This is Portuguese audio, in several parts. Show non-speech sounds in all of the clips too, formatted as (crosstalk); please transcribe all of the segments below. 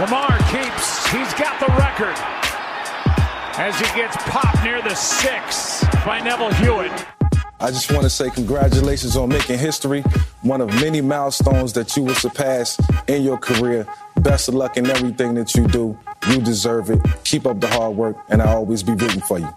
Lamar keeps, he's got the record as he gets popped near the six by Neville Hewitt. I just want to say congratulations on making history, one of many milestones that you will surpass in your career. Best of luck in everything that you do. You deserve it. Keep up the hard work, and I'll always be rooting for you.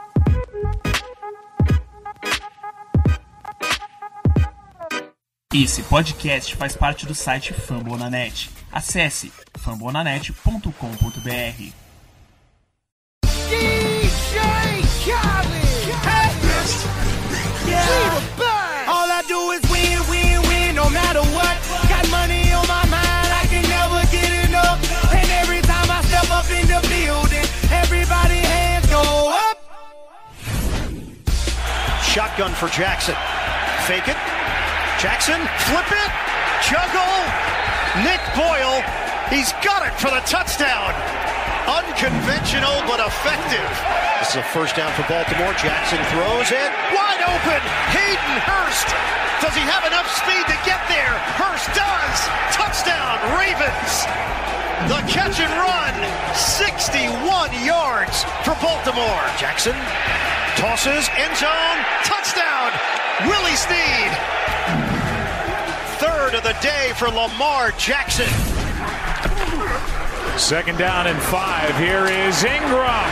Esse podcast faz parte do site Fambonanet. Acesse fambonanet.com.br. All I do is win, win, win, no matter what. Got money on my mind, I can never get enough. And every time I step up in the building, everybody hands go up. Shotgun for Jackson. Fake it. Jackson, flip it. Juggle. Nick Boyle. He's got it for the touchdown. Unconventional but effective. This is a first down for Baltimore. Jackson throws it. Wide open. Hayden Hurst. Does he have enough speed to get there? Hurst does. Touchdown, Ravens. The catch and run. 61 yards for Baltimore. Jackson tosses end zone. Touchdown. Willie Sneed. Third of the day for Lamar Jackson. Second down and five. Here is Ingram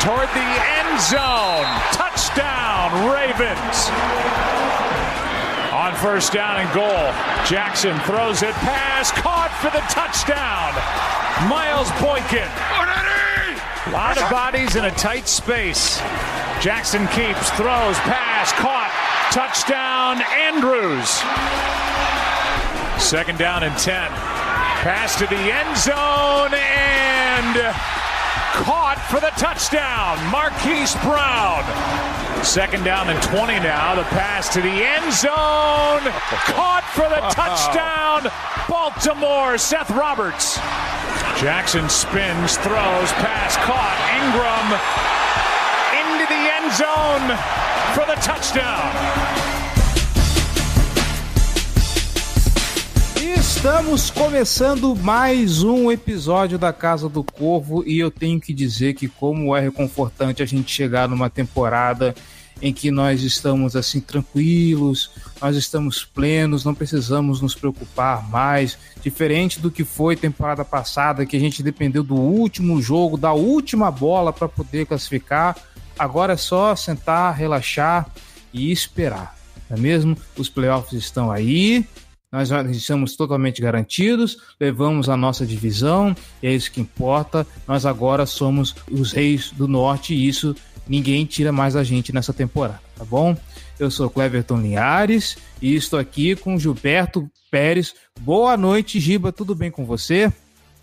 toward the end zone. Touchdown, Ravens. On first down and goal, Jackson throws it pass, caught for the touchdown. Miles Boykin. A lot of bodies in a tight space. Jackson keeps, throws, pass, caught, touchdown, Andrews. Second down and 10. Pass to the end zone and caught for the touchdown. Marquise Brown. Second down and 20 now. The pass to the end zone. Caught for the (laughs) touchdown. Baltimore. Seth Roberts. Jackson spins, throws, pass caught. Ingram into the end zone for the touchdown. Estamos começando mais um episódio da Casa do Corvo e eu tenho que dizer que como é reconfortante a gente chegar numa temporada em que nós estamos assim tranquilos, nós estamos plenos, não precisamos nos preocupar mais, diferente do que foi temporada passada, que a gente dependeu do último jogo, da última bola para poder classificar. Agora é só sentar, relaxar e esperar. Não é mesmo? Os playoffs estão aí, nós já estamos totalmente garantidos, levamos a nossa divisão, e é isso que importa. Nós agora somos os reis do norte e isso ninguém tira mais a gente nessa temporada, tá bom? Eu sou Cleverton Linhares e estou aqui com Gilberto Pérez. Boa noite, Giba, tudo bem com você?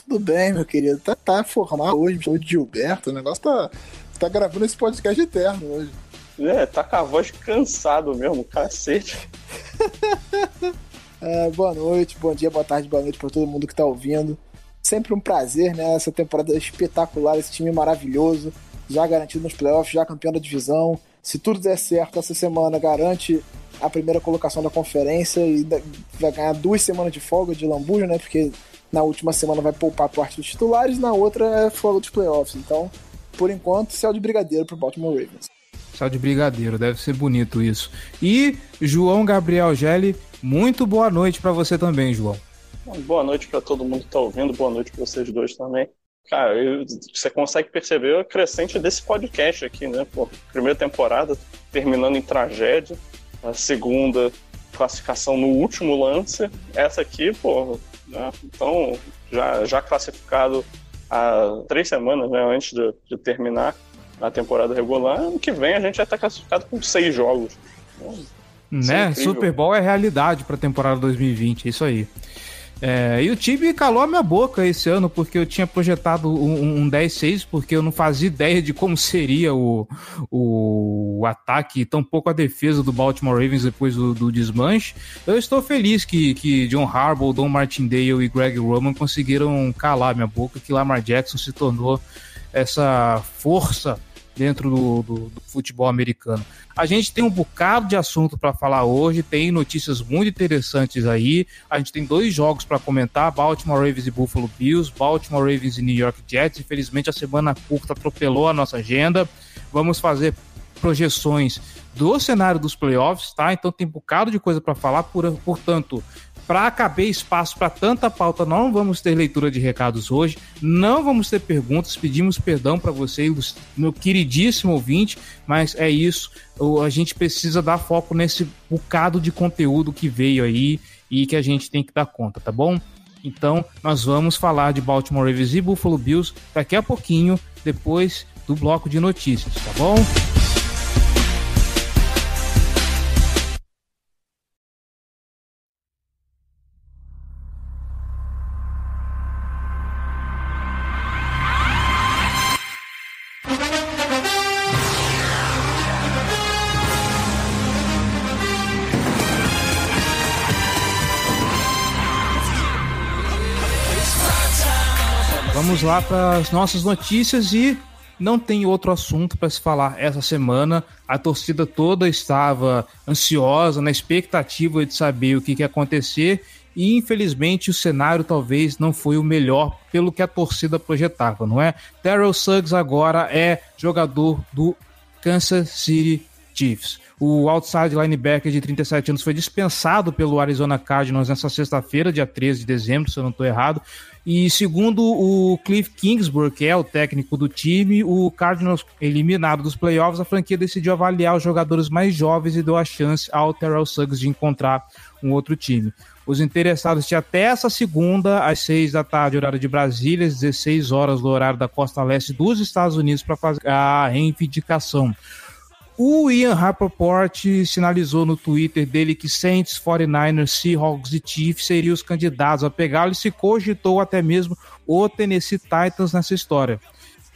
Tudo bem, meu querido. Tá, tá formal hoje, me de Gilberto. O negócio tá, tá gravando esse podcast eterno hoje. É, tá com a voz cansado mesmo, cacete. (laughs) É, boa noite, bom dia, boa tarde, boa noite para todo mundo que tá ouvindo. Sempre um prazer, né? Essa temporada espetacular, esse time maravilhoso, já garantido nos playoffs, já campeão da divisão. Se tudo der certo, essa semana garante a primeira colocação da conferência e vai ganhar duas semanas de folga de lambuja, né? Porque na última semana vai poupar parte dos titulares, na outra é folga dos playoffs. Então, por enquanto, céu de brigadeiro pro Baltimore Ravens. Céu de brigadeiro, deve ser bonito isso. E João Gabriel Gelli, muito boa noite para você também, João. Boa noite para todo mundo que tá ouvindo, boa noite para vocês dois também. Cara, eu, você consegue perceber o crescente desse podcast aqui, né? Pô, primeira temporada terminando em tragédia, a segunda classificação no último lance, essa aqui, pô, né? então já, já classificado há três semanas né, antes de, de terminar a temporada regular, ano que vem a gente já está classificado com seis jogos. Né? Super Bowl é realidade para a temporada 2020, é isso aí. É, e o time calou a minha boca esse ano, porque eu tinha projetado um, um 10-6, porque eu não fazia ideia de como (laughs) seria o, o, o ataque, tampouco a defesa do Baltimore Ravens depois do, do desmanche. Eu estou feliz que, que John Harbaugh, Don Martindale e Greg Roman conseguiram calar a minha boca, que Lamar Jackson se tornou essa força dentro do, do, do futebol americano. A gente tem um bocado de assunto para falar hoje, tem notícias muito interessantes aí. A gente tem dois jogos para comentar: Baltimore Ravens e Buffalo Bills, Baltimore Ravens e New York Jets. Infelizmente, a semana curta atropelou a nossa agenda. Vamos fazer projeções do cenário dos playoffs, tá? Então tem um bocado de coisa para falar, por, portanto, para caber espaço para tanta pauta, não vamos ter leitura de recados hoje, não vamos ter perguntas, pedimos perdão para você, meu queridíssimo ouvinte, mas é isso, a gente precisa dar foco nesse bocado de conteúdo que veio aí e que a gente tem que dar conta, tá bom? Então, nós vamos falar de Baltimore Ravens e Buffalo Bills daqui a pouquinho, depois do bloco de notícias, tá bom? Lá para as nossas notícias e não tem outro assunto para se falar essa semana. A torcida toda estava ansiosa, na expectativa de saber o que, que ia acontecer. E infelizmente o cenário talvez não foi o melhor pelo que a torcida projetava, não é? Terrell Suggs agora é jogador do Kansas City Chiefs. O outside linebacker de 37 anos foi dispensado pelo Arizona Cardinals nessa sexta-feira, dia 13 de dezembro, se eu não estou errado. E segundo o Cliff Kingsbury, que é o técnico do time, o Cardinals eliminado dos playoffs, a franquia decidiu avaliar os jogadores mais jovens e deu a chance ao Terrell Suggs de encontrar um outro time. Os interessados tinham até essa segunda, às 6 da tarde, horário de Brasília, às 16 horas do horário da costa leste dos Estados Unidos, para fazer a reivindicação. O Ian Rappaport sinalizou no Twitter dele que Saints, 49ers, Seahawks e Chiefs seriam os candidatos a pegá-lo e se cogitou até mesmo o Tennessee Titans nessa história.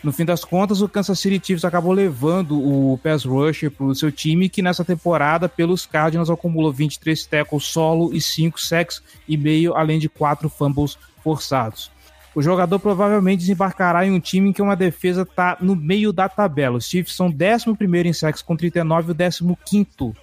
No fim das contas, o Kansas City Chiefs acabou levando o pass rusher para o seu time, que nessa temporada, pelos Cardinals, acumulou 23 tackles solo e 5 sacks e meio, além de 4 fumbles forçados o jogador provavelmente desembarcará em um time em que uma defesa está no meio da tabela. Os Chiefs são 11 em sacks com 39 e o 15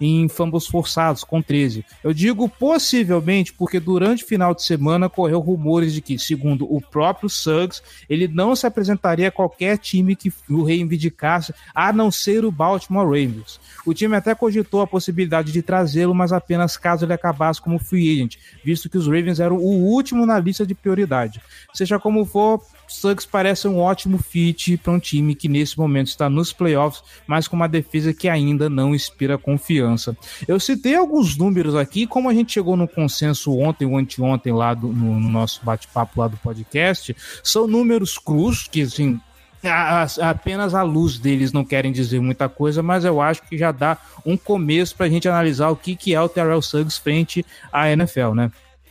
em fumbles forçados, com 13. Eu digo possivelmente porque durante o final de semana correu rumores de que, segundo o próprio Suggs, ele não se apresentaria a qualquer time que o reivindicasse, a não ser o Baltimore Ravens. O time até cogitou a possibilidade de trazê-lo, mas apenas caso ele acabasse como free agent, visto que os Ravens eram o último na lista de prioridade. Seja como for, Suggs parece um ótimo fit para um time que nesse momento está nos playoffs, mas com uma defesa que ainda não inspira confiança. Eu citei alguns números aqui, como a gente chegou no consenso ontem ou anteontem lá do, no, no nosso bate-papo lá do podcast, são números crus, que assim, a, a, apenas a luz deles não querem dizer muita coisa, mas eu acho que já dá um começo para a gente analisar o que, que é o Terrell Suggs frente à NFL, né?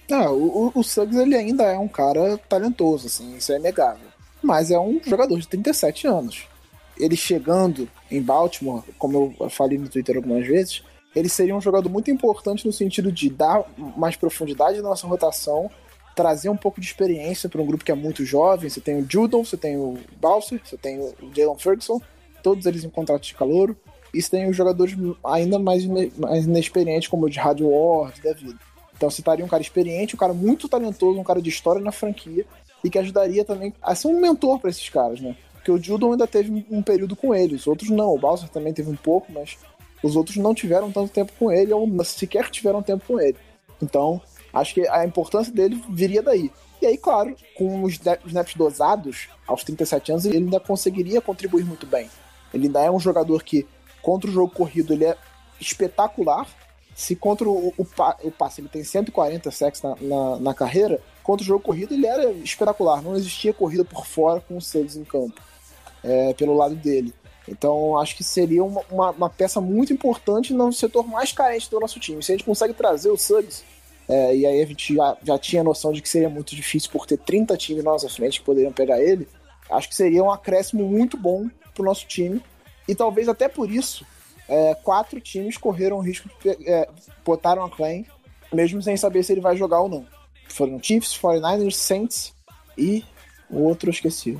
Não, o, o Suggs ele ainda é um cara talentoso, assim, isso é inegável. Mas é um jogador de 37 anos. Ele chegando em Baltimore, como eu falei no Twitter algumas vezes, ele seria um jogador muito importante no sentido de dar mais profundidade na nossa rotação, trazer um pouco de experiência para um grupo que é muito jovem. Você tem o Judon, você tem o Balser, você tem o Jalen Ferguson, todos eles em contrato de calor. E você tem os jogadores ainda mais, mais inexperientes, como o de Radio Ward da vida. Então citaria um cara experiente, um cara muito talentoso, um cara de história na franquia e que ajudaria também a ser um mentor para esses caras, né? Porque o Judon ainda teve um período com ele, os outros não. O Bowser também teve um pouco, mas os outros não tiveram tanto tempo com ele ou sequer tiveram tempo com ele. Então, acho que a importância dele viria daí. E aí, claro, com os snaps dosados, aos 37 anos, ele ainda conseguiria contribuir muito bem. Ele ainda é um jogador que, contra o jogo corrido, ele é espetacular, se contra o, o, o passe ele tem 140 sacks na, na, na, carreira, contra o jogo corrido ele era espetacular. Não existia corrida por fora com o Suggs em campo, é, pelo lado dele. Então acho que seria uma, uma, uma, peça muito importante no setor mais carente do nosso time. Se a gente consegue trazer o Suggs, é, e aí a gente já, já tinha noção de que seria muito difícil por ter 30 times na nossa frente que poderiam pegar ele, acho que seria um acréscimo muito bom pro nosso time. E talvez até por isso é, quatro times correram o risco de é, botaram a claim, mesmo sem saber se ele vai jogar ou não. Foram Chiefs, 49ers, Saints e o outro eu esqueci.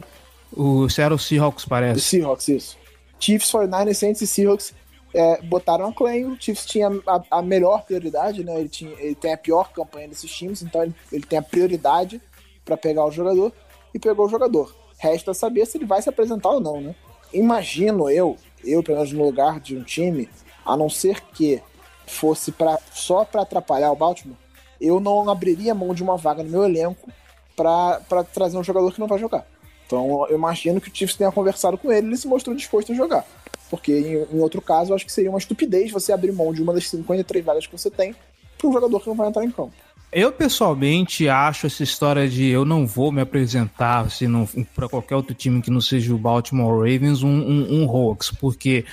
O Seattle Seahawks parece. O Seahawks, isso. Chiefs, 49ers, Saints e Seahawks é, botaram a Clay. O Chiefs tinha a, a, melhor prioridade, né? Ele, tinha, ele tem a pior campanha desses times, então ele, ele tem a prioridade para pegar o jogador e pegou o jogador. Resta saber se ele vai se apresentar ou não, né? Imagino eu, eu pelo menos no lugar de um time, a não ser que fosse pra, só para atrapalhar o Baltimore, eu não abriria mão de uma vaga no meu elenco para trazer um jogador que não vai jogar. Então eu imagino que o Chiefs tenha conversado com ele e ele se mostrou disposto a jogar. Porque em, em outro caso, eu acho que seria uma estupidez você abrir mão de uma das 53 vagas que você tem para um jogador que não vai entrar em campo. Eu pessoalmente acho essa história de eu não vou me apresentar assim, para qualquer outro time que não seja o Baltimore Ravens um, um, um hoax, porque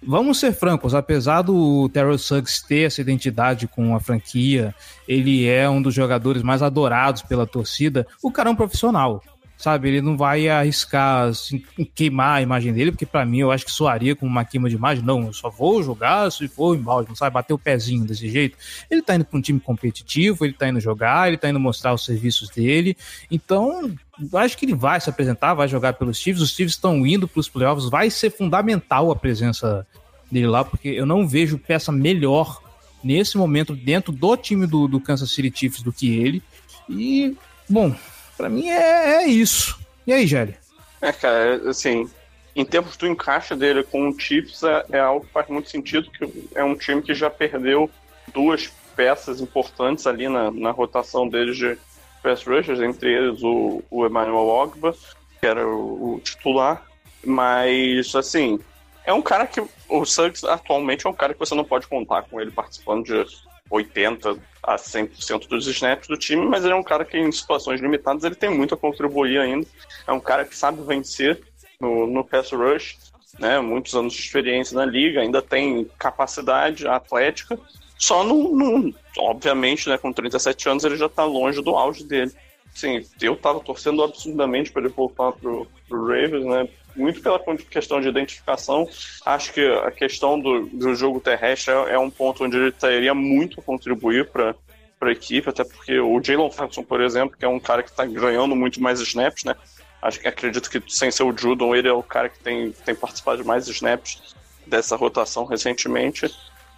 vamos ser francos, apesar do Terrell Suggs ter essa identidade com a franquia, ele é um dos jogadores mais adorados pela torcida, o cara é um profissional sabe? Ele não vai arriscar assim, queimar a imagem dele, porque para mim eu acho que soaria com uma queima de imagem. Não, eu só vou jogar se for em balde, não sabe? Bater o pezinho desse jeito. Ele tá indo pra um time competitivo, ele tá indo jogar, ele tá indo mostrar os serviços dele. Então, acho que ele vai se apresentar, vai jogar pelos Chiefs. Os Chiefs estão indo pros playoffs, vai ser fundamental a presença dele lá, porque eu não vejo peça melhor nesse momento dentro do time do, do Kansas City Chiefs do que ele. E, bom, Pra mim é, é isso. E aí, Gelli? É, cara, assim, em termos do encaixe dele com o Chiefs, é, é, algo que faz muito sentido, que é um time que já perdeu duas peças importantes ali na, na rotação deles de pass rushers, entre eles o, o Emmanuel Ogba, que era o, o, titular, mas, assim, é um cara que o Suggs atualmente é um cara que você não pode contar com ele participando de 80 a 100% dos snaps do time, mas ele é um cara que em situações limitadas ele tem muito a contribuir ainda. É um cara que sabe vencer no, no pass rush, né? Muitos anos de experiência na liga, ainda tem capacidade atlética. Só não, obviamente, né, com 37 anos ele já está longe do auge dele. Sim, eu estava torcendo absurdamente para ele voltar pro, pro Ravens, né? Muito pela questão de identificação. Acho que a questão do, do jogo terrestre é, é um ponto onde ele teria muito a contribuir para a equipe, até porque o Jalen Ferguson, por exemplo, que é um cara que está ganhando muito mais snaps, né? Acho acredito que sem ser o Judon, ele é o cara que tem, tem participado de mais snaps dessa rotação recentemente.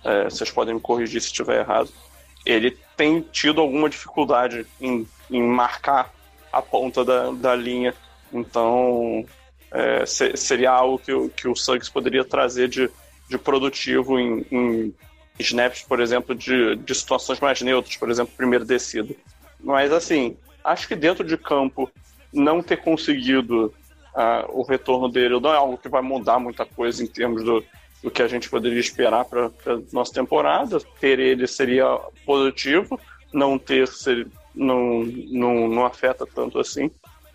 É, vocês podem me corrigir se estiver errado. Ele tem tido alguma dificuldade em, em marcar a ponta da, da linha. Então, é, seria algo que, que o Suggs poderia trazer de, de produtivo em, em snaps, por exemplo, de, de situações mais neutras, por exemplo, primeiro descido. Mas, assim, acho que dentro de campo, não ter conseguido uh, o retorno dele não é algo que vai mudar muita coisa em termos do, do que a gente poderia esperar para nossa temporada. Ter ele seria positivo, não ter ser, não, não, não afeta tanto assim.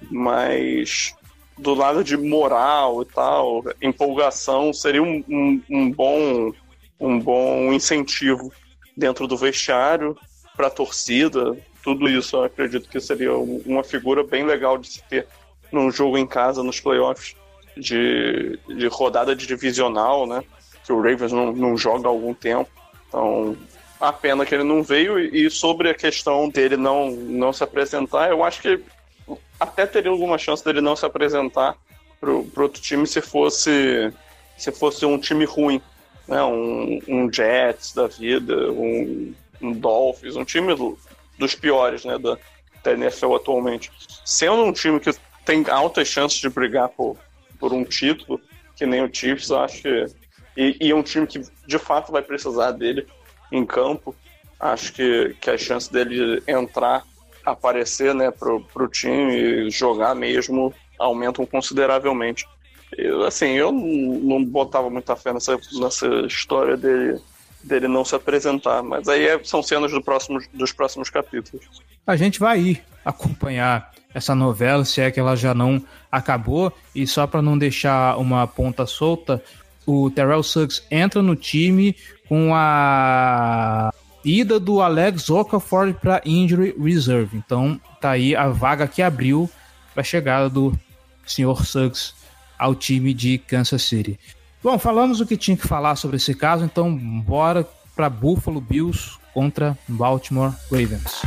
Mas do lado de moral e tal, empolgação, seria um, um, um bom, um bom incentivo dentro do vestiário para torcida. Tudo isso eu acredito que seria uma figura bem legal de se ter num jogo em casa, nos playoffs de, de rodada de divisional, né? Que o Ravens não, não joga há algum tempo. Então, a pena que ele não veio. E sobre a questão dele não, não se apresentar, eu acho que até teria alguma chance dele não se apresentar pro, pro outro time se fosse se fosse um time ruim, né? Um, um Jets da vida, um, um Dolphins, um time do, dos piores, né? Da, da NFL atualmente. Sendo um time que tem altas chances de brigar por, por um título, que nem o Chiefs, acho que. E, e é um time que de fato vai precisar dele em campo. Acho que, que a chance dele entrar aparecer né, pro, pro time e jogar mesmo aumentam consideravelmente. Eu, assim, eu não botava muita fé nessa, nessa história dele, dele não se apresentar, mas aí é, são cenas do próximo, dos próximos capítulos. A gente vai ir acompanhar essa novela, se é que ela já não acabou, e só para não deixar uma ponta solta, o Terrell Suggs entra no time com a ida do Alex Okafor para injury reserve. Então tá aí a vaga que abriu para a chegada do Sr. Suggs ao time de Kansas City. Bom, falamos o que tinha que falar sobre esse caso, então bora para Buffalo Bills contra Baltimore Ravens.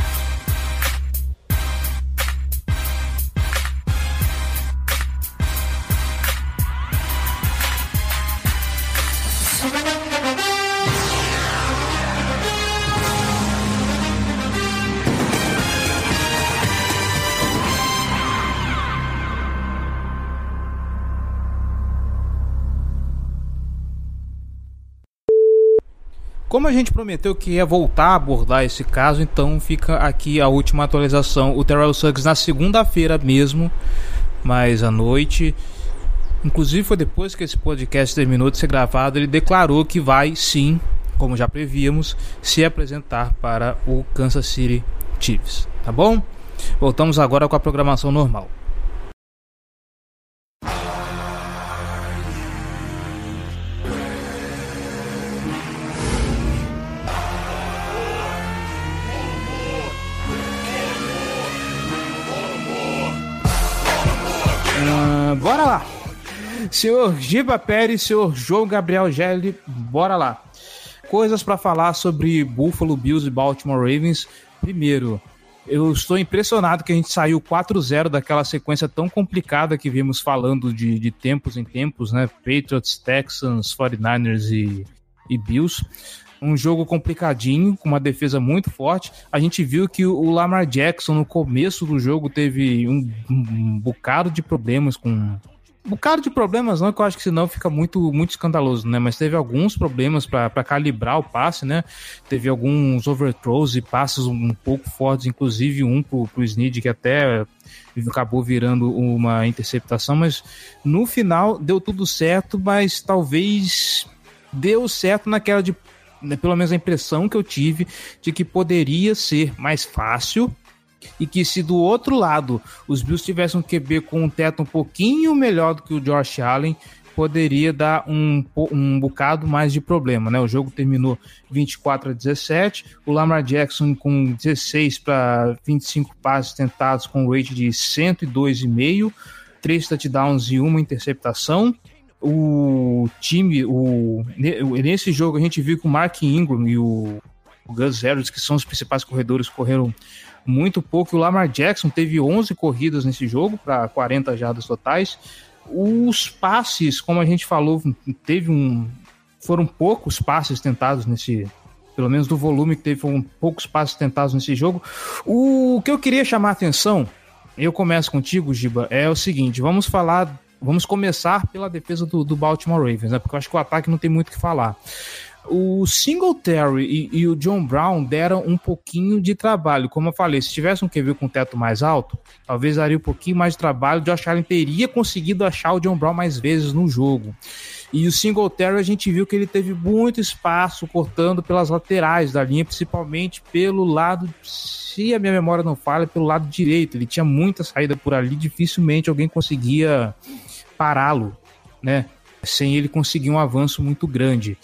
Como a gente prometeu que ia voltar a abordar esse caso, então fica aqui a última atualização. O Terrell Suggs na segunda-feira mesmo, mais à noite, inclusive foi depois que esse podcast terminou de ser gravado, ele declarou que vai sim, como já prevíamos, se apresentar para o Kansas City Chiefs, tá bom? Voltamos agora com a programação normal. Bora lá. Senhor Giba Pérez, senhor João Gabriel Gelli, bora lá. Coisas para falar sobre Buffalo Bills e Baltimore Ravens. Primeiro, eu estou impressionado que a gente saiu 4-0 daquela sequência tão complicada que vimos falando de, de tempos em tempos, né? Patriots, Texans, 49ers e, e Bills um jogo complicadinho, com uma defesa muito forte. A gente viu que o Lamar Jackson no começo do jogo teve um, um bocado de problemas com um bocado de problemas, não, que eu acho que senão fica muito, muito escandaloso, né? Mas teve alguns problemas para calibrar o passe, né? Teve alguns overthrows e passes um, pouco fortes, inclusive um pro, pro Snead, que até acabou virando uma interceptação, mas no final deu tudo certo, mas talvez deu certo naquela de pelo menos a impressão que eu tive de que poderia ser mais fácil e que se do outro lado os Bills tivessem um QB com um teto um pouquinho melhor do que o Josh Allen, poderia dar um, um bocado mais de problema, né? O jogo terminou 24 a 17, o Lamar Jackson com 16 para 25 passes tentados com um rate de 102,5, três touchdowns e uma interceptação o time, o, nesse jogo a gente viu que o Mark Ingram e o, o Gus Edwards, que são os principais corredores, correram muito pouco. O Lamar Jackson teve 11 corridas nesse jogo para 40 jardas totais. Os passes, como a gente falou, teve um foram poucos passes tentados nesse, pelo menos do volume que teve, foram poucos passes tentados nesse jogo. O que eu queria chamar a atenção, eu começo contigo, Giba, é o seguinte: vamos falar Vamos começar pela defesa do, do Baltimore Ravens, né? Porque eu acho que o ataque não tem muito o que falar. O Singletary e, e, o John Brown deram um pouquinho de trabalho. Como eu falei, se tivesse um QB com teto mais alto, talvez daria um pouquinho mais de trabalho. O Josh Allen teria conseguido achar o John Brown mais vezes no jogo. E o Singletary, a gente viu que ele teve muito espaço cortando pelas laterais da linha, principalmente pelo lado, se a minha memória não falha, pelo lado direito. Ele tinha muita saída por ali, dificilmente alguém conseguia pará-lo, né? Sem ele conseguir um avanço muito grande.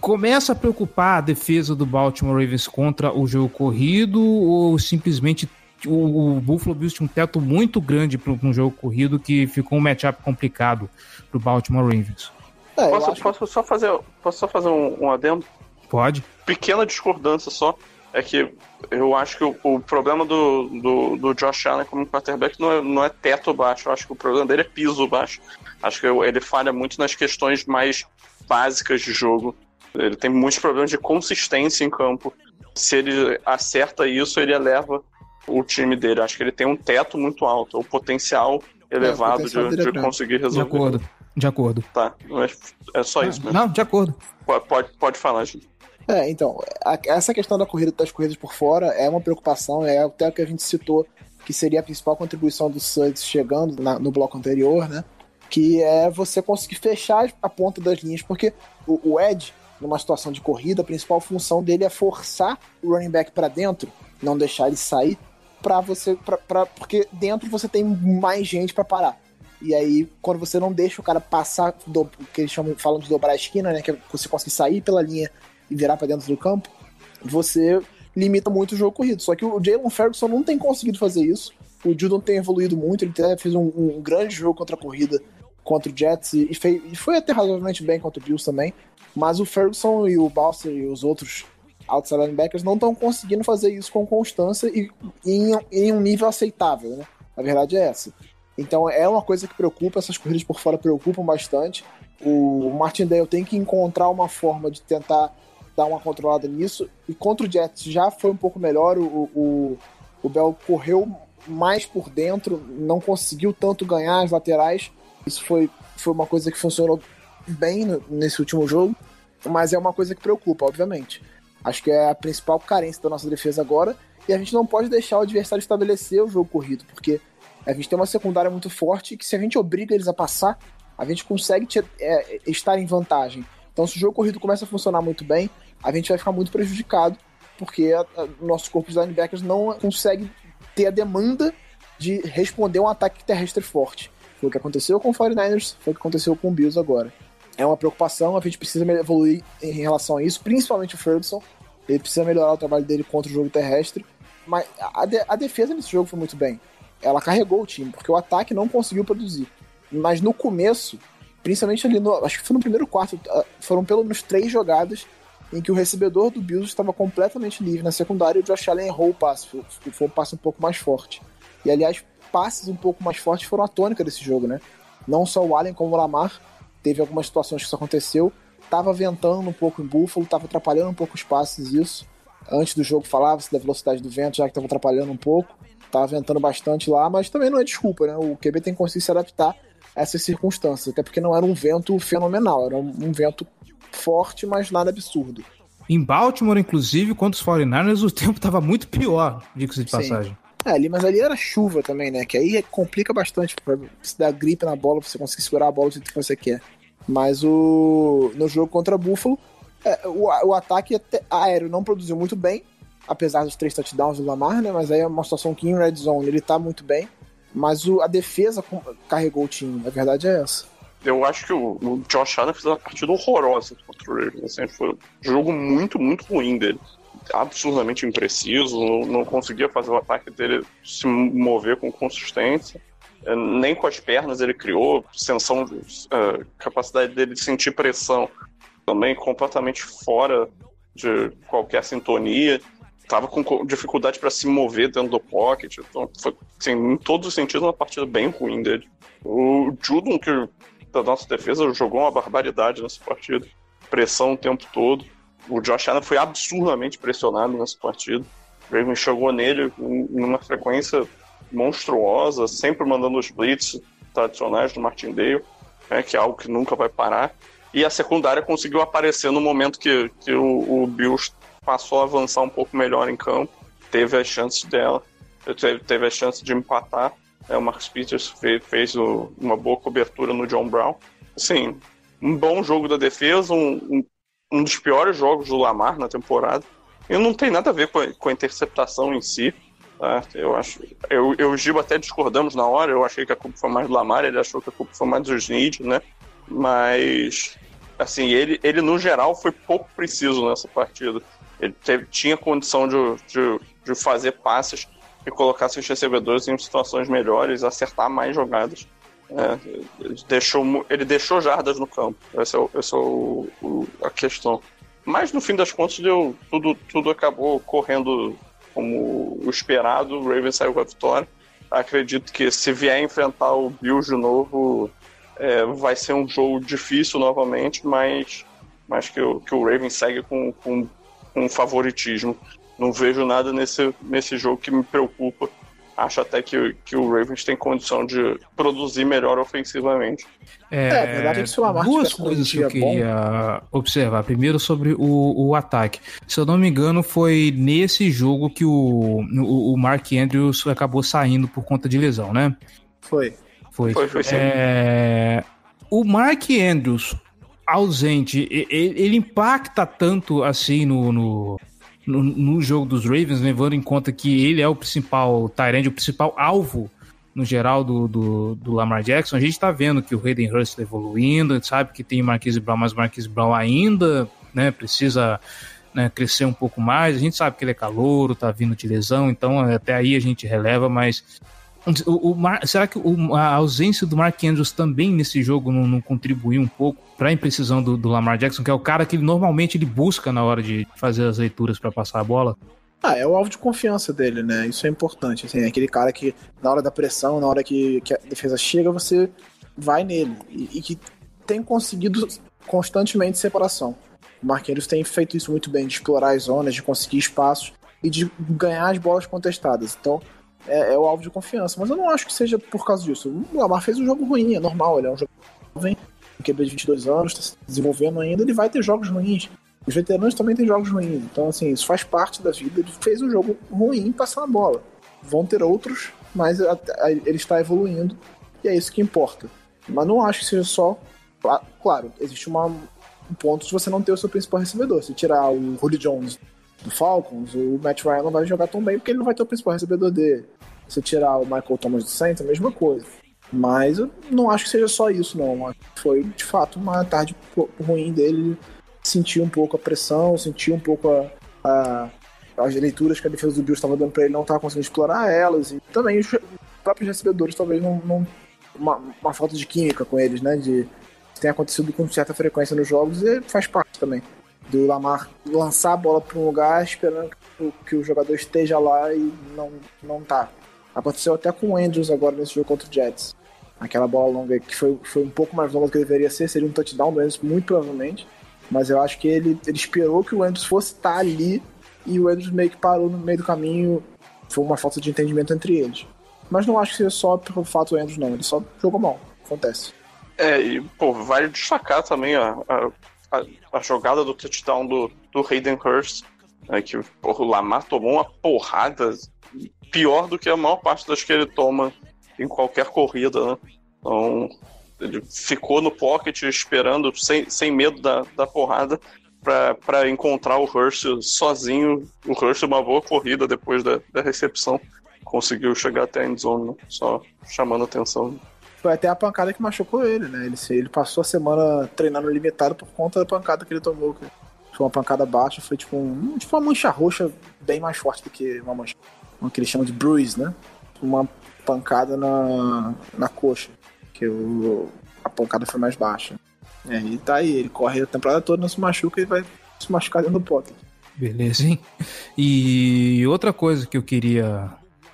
Começa a preocupar a defesa do Baltimore Ravens contra o jogo corrido ou simplesmente o, Buffalo Bills tinha um teto muito grande para um jogo corrido que ficou um matchup complicado para o Baltimore Ravens? É, posso, acho... posso, só fazer, posso só fazer um, um adendo? Pode. Pequena discordância só é que eu acho que o, o problema do, do, do, Josh Allen como quarterback não é, não é teto baixo, eu acho que o problema dele é piso baixo. Acho que ele falha muito nas questões mais básicas de jogo. Ele tem muitos problemas de consistência em campo. Se ele acerta isso, ele eleva o time dele. Acho que ele tem um teto muito alto, o potencial elevado é, o potencial de, de conseguir resolver. De acordo, de acordo. Tá, é só isso mesmo. Não, de acordo. Pode, pode, pode falar, gente. É, então, a, essa questão da corrida das corridas por fora é uma preocupação, é até o que a gente citou, que seria a principal contribuição do Suds chegando na, no bloco anterior, né? Que é você conseguir fechar a ponta das linhas, porque o, o Ed, numa situação de corrida, a principal função dele é forçar o running back para dentro, não deixar ele sair, para você, pra, pra, porque dentro você tem mais gente para parar. E aí, quando você não deixa o cara passar, do, que eles chamam, falam de dobrar a esquina, né? Que é você conseguir sair pela linha e virar para dentro do campo, você limita muito o jogo corrido. Só que o Jalen Ferguson não tem conseguido fazer isso. O Judon tem evoluído muito, ele até fez um, um grande jogo contra a corrida contra o Jets e, fez, e foi até razoavelmente bem contra o Bills também. Mas o Ferguson e o Balser e os outros outside linebackers não estão conseguindo fazer isso com constância e em, em, um nível aceitável, né? A verdade é essa. Então é uma coisa que preocupa, essas corridas por fora preocupam bastante. O Martindale tem que encontrar uma forma de tentar dar uma controlada nisso. E contra o Jets já foi um pouco melhor. O, o, o Bell correu mais por dentro, não conseguiu tanto ganhar as laterais. Isso foi, foi uma coisa que funcionou bem no, nesse último jogo. mas é uma coisa que preocupa, obviamente. Acho que é a principal carência da nossa defesa agora, e a gente não pode deixar o adversário estabelecer o jogo corrido, porque a gente tem uma secundária muito forte que se a gente obriga eles a passar, a gente consegue é, estar em vantagem. Então, se o jogo corrido começa a funcionar muito bem, a gente vai ficar muito prejudicado, porque nosso corpo de linebackers não consegue ter a demanda de responder um ataque terrestre forte. Foi o que aconteceu com o 49ers, foi o que aconteceu com o Bills agora. É uma preocupação, a gente precisa evoluir em relação a isso, principalmente o Ferguson. Ele precisa melhorar o trabalho dele contra o jogo terrestre. Mas a, de, a defesa nesse jogo foi muito bem. Ela carregou o time, porque o ataque não conseguiu produzir. Mas no começo, principalmente ali no. Acho que foi no primeiro quarto, ah, foram pelo menos três jogadas em que o recebedor do Bills estava completamente livre na secundária e o Josh Allen errou o passe. Foi, foi um passe um pouco mais forte. E aliás, passes um pouco mais fortes foram a tônica desse jogo, né? Não só o Allen como o Lamar. Teve algumas situações que isso aconteceu. Tava ventando um pouco em Buffalo, tava atrapalhando um pouco os passes, isso. Antes do jogo falava-se da velocidade do vento, já que tava atrapalhando um pouco. Tava ventando bastante lá, mas também não é desculpa, né? O QB tem que conseguir se adaptar a essas circunstâncias. Até porque não era um vento fenomenal, era um vento forte, mas nada absurdo. Em Baltimore, inclusive, contra os 49ers, o tempo tava muito pior, diga-se de passagem. Sim. É, ali, mas ali era chuva também, né? Que aí complica bastante. Pra se dar gripe na bola, pra você conseguir segurar a bola do jeito que você quer. Mas o no jogo contra Buffalo, é, o, o ataque aéreo não produziu muito bem, apesar dos três touchdowns do Lamar, né? Mas aí é uma situação que em red zone ele tá muito bem. Mas o, a defesa carregou o time, a verdade é essa. Eu acho que o, o Josh Allen fez uma partida horrorosa contra o Ravens. Assim, foi um jogo muito, muito ruim dele absurdamente impreciso, não, não conseguia fazer o ataque dele se mover com consistência. É, nem com as pernas ele criou, sensação, uh, capacidade dele de sentir pressão também completamente fora de qualquer sintonia. Tava com dificuldade para se mover dentro do pocket. Então, foi, assim, em todos os sentidos, uma partida bem ruim dele. O Judon, que da nossa defesa, jogou uma barbaridade nessa partida. Pressão o tempo todo. O Josh Allen foi absurdamente pressionado nessa partida. O Ravens chegou nele numa frequência monstruosa, sempre mandando os blitz tradicionais do Martindale, né, que é algo que nunca vai parar. E a secundária conseguiu aparecer no momento que, que o, o Bills passou a avançar um pouco melhor em campo, teve as chances dela, teve, teve a chance de empatar. É, o Marcus Peters fez, fez o, uma boa cobertura no John Brown. Sim, um bom jogo da defesa, um, um dos piores jogos do Lamar na temporada. E não tem nada a ver com a, com a interceptação em si. Tá? Eu acho. Eu, eu e o Giba até discordamos na hora. Eu achei que a culpa foi mais do Lamar, ele achou que a culpa foi mais do Snead, né? Mas. Assim, ele, ele no geral foi pouco preciso nessa partida. Ele teve, tinha condição de, de, de fazer passes e colocar seus recebedores em situações melhores, acertar mais jogadas. É, ele, deixou, ele deixou jardas no campo. Essa é, essa é o, o, a questão. Mas no fim das contas, deu, tudo, tudo acabou correndo como o esperado. O Ravens saiu com a vitória. Acredito que se vier enfrentar o Bills de novo, é, vai ser um jogo difícil novamente, mas, mas que, que o Ravens segue com, com, com favoritismo. Não vejo nada nesse, nesse jogo que me preocupa acho até que, que o Ravens tem condição de produzir melhor ofensivamente. É, é verdade é que se o Lamar duas coisas que eu queria bom... observar. Primeiro sobre o, o ataque. Se eu não me engano, foi nesse jogo que o, o, o Mark Andrews acabou saindo por conta de lesão, né? Foi. Foi. Foi, foi sim. É... O Mark Andrews ausente, ele, ele impacta tanto assim no, no no, no, jogo dos Ravens, levando em conta que ele é o principal Tyrande, o principal alvo no geral do, do, do, Lamar Jackson, a gente está vendo que o Hayden Hurst está evoluindo, sabe que tem Marquise Brown, mas Marquise Brown ainda né, precisa né, crescer um pouco mais. A gente sabe que ele é calouro, tá vindo de lesão, então até aí a gente releva, mas o, o Mar... será que o, a ausência do Mark Andrews também nesse jogo não, não contribuiu um pouco para a imprecisão do, do, Lamar Jackson, que é o cara que normalmente ele busca na hora de fazer as leituras para passar a bola? Ah, é o alvo de confiança dele, né? Isso é importante. Assim, é aquele cara que, na hora da pressão, na hora que, que a defesa chega, você vai nele. E, e, que tem conseguido constantemente separação. O Mark Andrews tem feito isso muito bem, de explorar as zonas, de conseguir espaços e de ganhar as bolas contestadas. Então, é, é, o alvo de confiança. Mas eu não acho que seja por causa disso. O Lamar fez um jogo ruim, é normal, ele é um jovem. um QB de 22 anos, está se desenvolvendo ainda, ele vai ter jogos ruins. Os veteranos também têm jogos ruins. Então, assim, isso faz parte da vida. Ele fez um jogo ruim passar a bola. Vão ter outros, mas ele está evoluindo e é isso que importa. Mas não acho que seja só. Claro, existe uma, um ponto de você não ter o seu principal recebedor. Se tirar o Rudy Jones do Falcons, o Matt Ryan não vai jogar tão bem porque ele não vai ter o principal recebedor dele. Se tirar o Michael Thomas do Saints, a mesma coisa. Mas eu não acho que seja só isso, não. Foi de fato uma tarde ruim dele. Sentiu um pouco a pressão, sentiu um pouco a, a as leituras que a defesa do Bills estava dando para ele não estava conseguindo explorar elas. E também os próprios recebedores talvez não, não uma, uma falta de química com eles, né? De tem acontecido com certa frequência nos jogos e faz parte também do Lamar lançar a bola para um lugar esperando que o, jogador esteja lá e não não tá. Aconteceu até com o Andrews agora nesse jogo contra o Jets. Aquela bola longa que foi, foi um pouco mais longa do que deveria ser, seria um touchdown do Andrews muito provavelmente, mas eu acho que ele, ele esperou que o Andrews fosse estar tá ali e o Andrews meio que parou no meio do caminho. Foi uma falta de entendimento entre eles. Mas não acho que seja só pelo fato do Andrews, não. Ele só jogou mal. Acontece. É, e, pô, vale destacar também a, a, a jogada do touchdown do, do Hayden Hurst, né, que porra, o Lamar tomou uma porrada pior do que a maior parte das que ele toma em qualquer corrida, né? Então, ele ficou no pocket esperando, sem, sem medo da, da porrada, para encontrar o Hurst sozinho. O Hurst, uma boa corrida depois da, da recepção, conseguiu chegar até a endzone, né? só chamando atenção. Foi até a pancada que machucou ele, né? Ele, ele passou a semana treinando limitado por conta da pancada que ele tomou. Foi uma pancada baixa, foi tipo, um, tipo uma mancha roxa bem mais forte do que uma mancha. Uma que eles chamam de bruise, né? Uma pancada na, na coxa. Que o, a pancada foi mais baixa. É, e tá aí, ele corre a temporada toda, não se machuca e vai se machucar dentro do pocket. Beleza, hein? E outra coisa que eu queria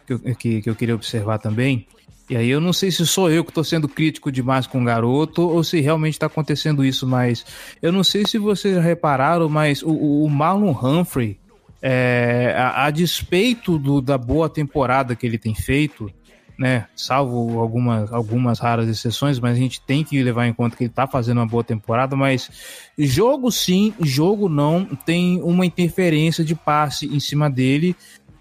que eu, que, que eu queria observar também, e aí eu não sei se sou eu que estou sendo crítico demais com o garoto ou se realmente está acontecendo isso, mas eu não sei se vocês já repararam, mas o, o Marlon Humphrey, é, a, a, despeito do, da boa temporada que ele tem feito, né? Salvo algumas, algumas raras exceções, mas a gente tem que levar em conta que ele tá fazendo uma boa temporada, mas jogo sim, jogo não, tem uma interferência de passe em cima dele.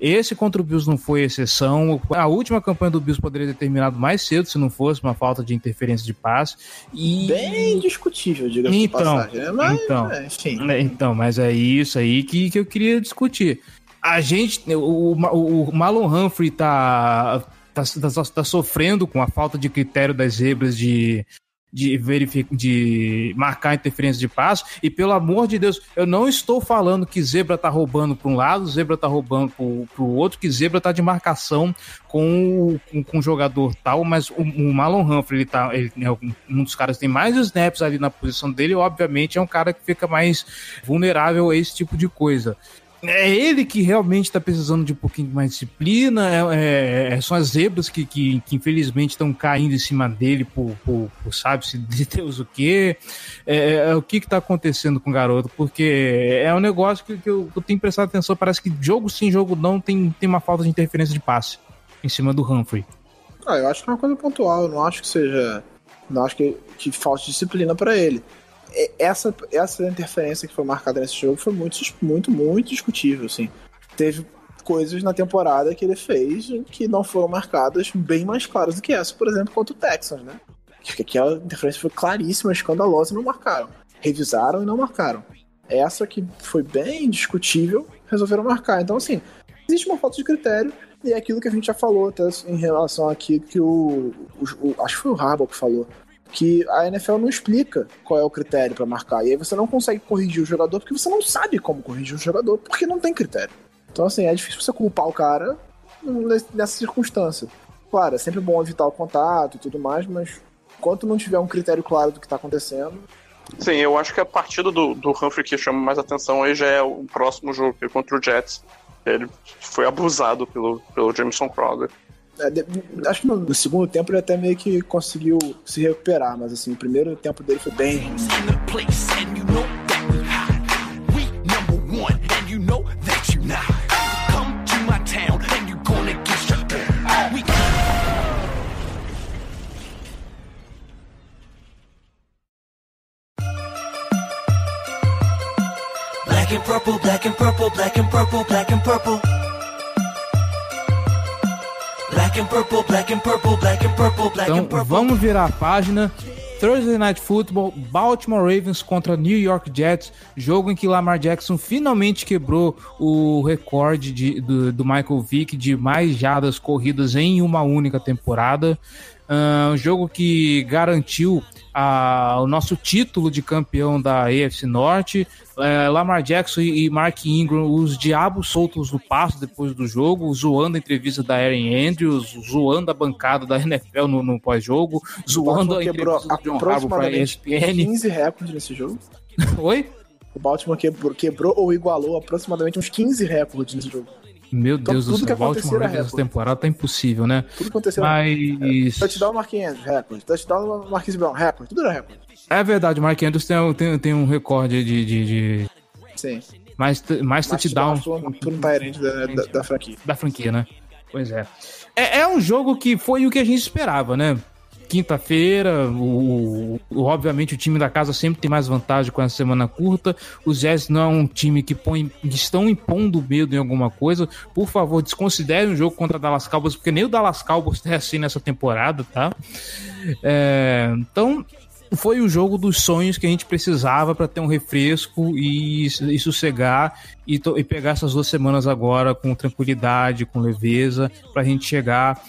Esse contra o Bills não foi exceção. A última campanha do Bills poderia ter terminado mais cedo se não fosse uma falta de interferência de passe. E... Bem discutível, diga-se então, de passagem. Né? Mas, então, é, enfim. É, então, mas é isso aí que, que eu queria discutir. A gente, o, o, o Malon Humphrey tá tá, tá, tá sofrendo com a falta de critério das zebras de, de, verific... de marcar interferência de passo. E pelo amor de Deus, eu não estou falando que zebra tá roubando para um lado, zebra tá roubando para o outro, que zebra tá de marcação com, com, com o jogador tal, mas o, o Malon Humphrey, ele tá, ele é um dos caras que tem mais snaps ali na posição dele, obviamente é um cara que fica mais vulnerável a esse tipo de coisa é ele que realmente está precisando de um pouquinho mais disciplina. É, é, é, são as zebras que, que, que infelizmente estão caindo em cima dele por, por, por sabe-se de Deus o quê. É, é, é o que está acontecendo com o garoto? Porque é um negócio que, que eu, eu, tenho prestado atenção. Parece que jogo sim, jogo não, tem, tem uma falta de interferência de passe em cima do Humphrey. Ah, eu acho que é uma coisa pontual. Eu não acho que seja. Não acho que, que falte disciplina para ele. É, essa, essa interferência que foi marcada nesse jogo foi muito, muito, muito discutível, assim. Teve coisas na temporada que ele fez que não foram marcadas bem mais claras do que essa, por exemplo, contra o Texans, né? Que aquela interferência foi claríssima, escandalosa e não marcaram. Revisaram e não marcaram. Essa que foi bem discutível, resolveram marcar. Então, assim, existe uma falta de critério e é aquilo que a gente já falou até em relação aqui que o, o, o acho que foi o Harbaugh que falou que a NFL não explica qual é o critério para marcar. E aí você não consegue corrigir o jogador porque você não sabe como corrigir o jogador, porque não tem critério. Então, assim, é difícil você culpar o cara nessa circunstância. Claro, é sempre bom evitar o contato e tudo mais, mas enquanto não tiver um critério claro do que está acontecendo. Sim, eu acho que a partida do, do Humphrey que chama mais atenção aí já é o próximo jogo, contra o Jets. Ele foi abusado pelo, pelo Jameson Crowder. É, acho que no, no, segundo tempo ele até meio que conseguiu se recuperar, mas assim, o primeiro tempo dele foi bem. Black and purple, black and purple, black and purple, black and purple. Então vamos virar a página. Thursday Night Football, Baltimore Ravens contra New York Jets, jogo em que Lamar Jackson finalmente quebrou o recorde de- do, do Michael Vick de mais jardas corridas em uma única temporada. Ah, Um jogo que garantiu a- o nosso título de campeão da AFC Norte. É, Lamar Jackson e, Mark Ingram, os diabos soltos no passo depois do jogo, zoando a entrevista da Aaron Andrews, zoando a bancada da (laughs) NFL no, no pós-jogo, zoando a entrevista do John Harbaugh para ESPN. 15 recordes nesse jogo. (laughs) Oi? O Baltimore quebrou, quebrou ou igualou aproximadamente uns 15 recordes nesse jogo. Meu Então, Deus do céu, acontecer Baltimore é Ravens essa recorde. temporada tá impossível, né? Tudo aconteceu. Mas Touchdown Mark Andrews, recorde. Touchdown Marquise Brown, recorde. Tudo era recorde. é verdade, o Mark Andrews tem, tem, tem um recorde de, de, de Sim. mais, mais um, por um Tyrant da, da, da franquia. da franquia, né? Pois é. é. é um jogo que foi o que a gente esperava, né? Quinta-feira, o, o- obviamente o time da casa sempre tem mais vantagem com essa semana curta. Os Jets não é um time que põe, estão impondo medo em alguma coisa. Por favor, desconsiderem o jogo contra Dallas Cowboys, porque nem o Dallas Cowboys é assim nessa temporada, tá? É, então, foi o jogo dos sonhos que a gente precisava para ter um refresco e, e sossegar e, e pegar essas duas semanas agora com tranquilidade, com leveza, para a gente chegar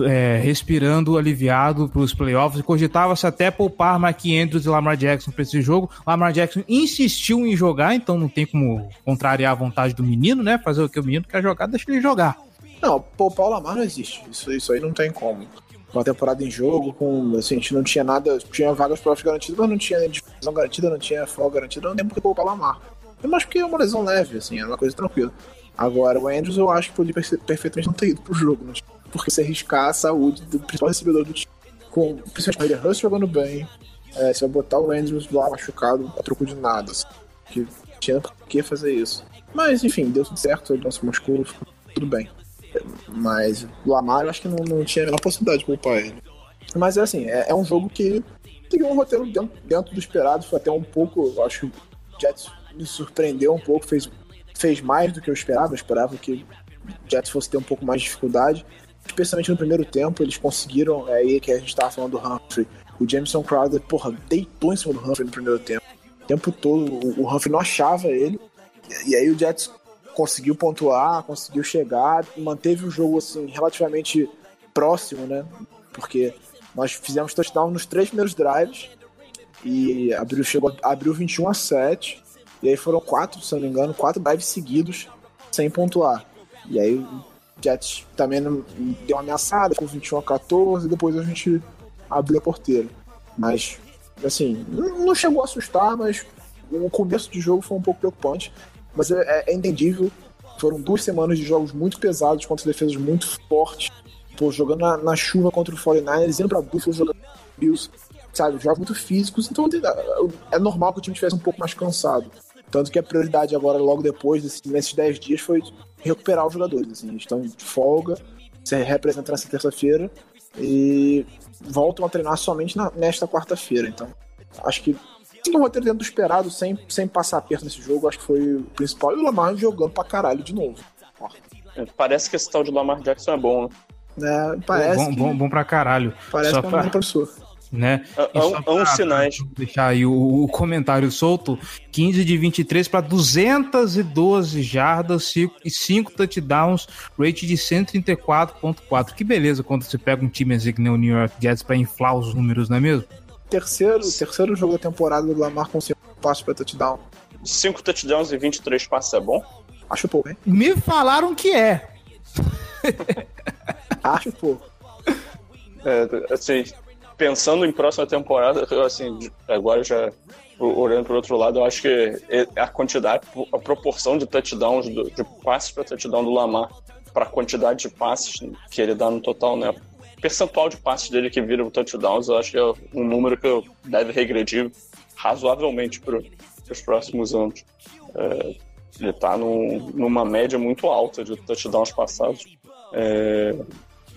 é, respirando aliviado para os playoffs. Cogitava-se até poupar Mark Andrews e Lamar Jackson para esse jogo. Lamar Jackson insistiu em jogar, então não tem como contrariar a vontade do menino, né? Fazer o que o menino quer jogar, deixa ele jogar. Não, poupar o Lamar não existe. Isso, isso aí não tem como. Uma temporada em jogo, com. Assim, a gente não tinha nada. Tinha vagas playoffs garantidas, mas não tinha divisão garantida, não tinha folga garantida, não tem por que poupar o Lamar. Eu acho que é uma lesão leve, assim, é uma coisa tranquila. Agora, o Andrews eu acho que podia perfeitamente não ter ido pro jogo, né? Porque você arriscar a saúde do principal recebedor do time, com principalmente o Russ jogando bem, é, você vai botar o Andrews lá machucado a troco de nada. Assim, que tinha por que fazer isso. Mas, enfim, deu tudo certo, ele não se machucou, ficou tudo bem. Mas o Lamar eu acho que não, não tinha a menor possibilidade de poupar ele. Mas é assim, é, é um jogo que seguiu um roteiro dentro, dentro do esperado, foi até um pouco, eu acho que o Jets me surpreendeu um pouco, fez, fez mais do que eu esperava, eu esperava que o Jets fosse ter um pouco mais de dificuldade, especialmente no primeiro tempo, eles conseguiram, é aí que a gente tava falando do Humphrey, o Jameson Crowder, porra, deitou em cima do Humphrey no primeiro tempo, o tempo todo, o, o Humphrey não achava ele, e aí o Jets conseguiu pontuar, conseguiu chegar, manteve o jogo assim relativamente próximo, né? Porque nós fizemos touchdown nos três primeiros drives e abriu chegou abriu 21 a 7 e aí foram quatro, se não me engano, quatro drives seguidos sem pontuar. E aí Jets também não- deu uma ameaçada, ficou 21 a 14 e depois a gente abriu a porteira. Mas assim, não chegou a assustar, mas o começo de jogo foi um pouco preocupante. Mas é, é entendível. Foram duas semanas de jogos muito pesados contra defesas muito fortes. Pô, jogando na, na chuva contra o 49ers, indo pra Buffalo jogando Bills. Sabe, jogos muito físicos. Então é normal que o time estivesse um pouco mais cansado. Tanto que a prioridade agora, logo depois, nesses 10 dias, foi recuperar os jogadores. Assim, eles estão de folga, se representam nessa terça-feira e voltam a treinar somente na- nesta quarta-feira. Então, acho que um roteiro dentro do esperado, sem, sem passar perto nesse jogo, acho que foi o principal. E o Lamar jogando pra caralho de novo. Ó, Parece que esse tal de Lamar Jackson é bom, né? né, parece bom, que, bom, bom pra caralho. parece Só que é pra- um professor. Né? Há- há- só há uns pra- sinais. pra deixar aí o, o comentário solto: 15 de 23 para 212 jardas e 5 touchdowns, rate de 134,4. Que beleza quando você pega um time assim que nem o New York Jets para inflar os números, não é mesmo? Terceiro, terceiro jogo da temporada do Lamar com 5 passos pra touchdown. 5 touchdowns e 23 passes é bom? Acho pouco, hein? Me falaram que é. (laughs) Acho pouco. É, assim, pensando em próxima temporada, assim, agora já o- olhando para outro lado, eu acho que a quantidade, a proporção de touchdowns, do- de passes para touchdown do Lamar para a quantidade de passes que ele dá no total, né? O percentual de passes dele que viram touchdowns, eu acho que é um número que deve regredir razoavelmente para os próximos anos. É, ele está numa média muito alta de touchdowns passados. É,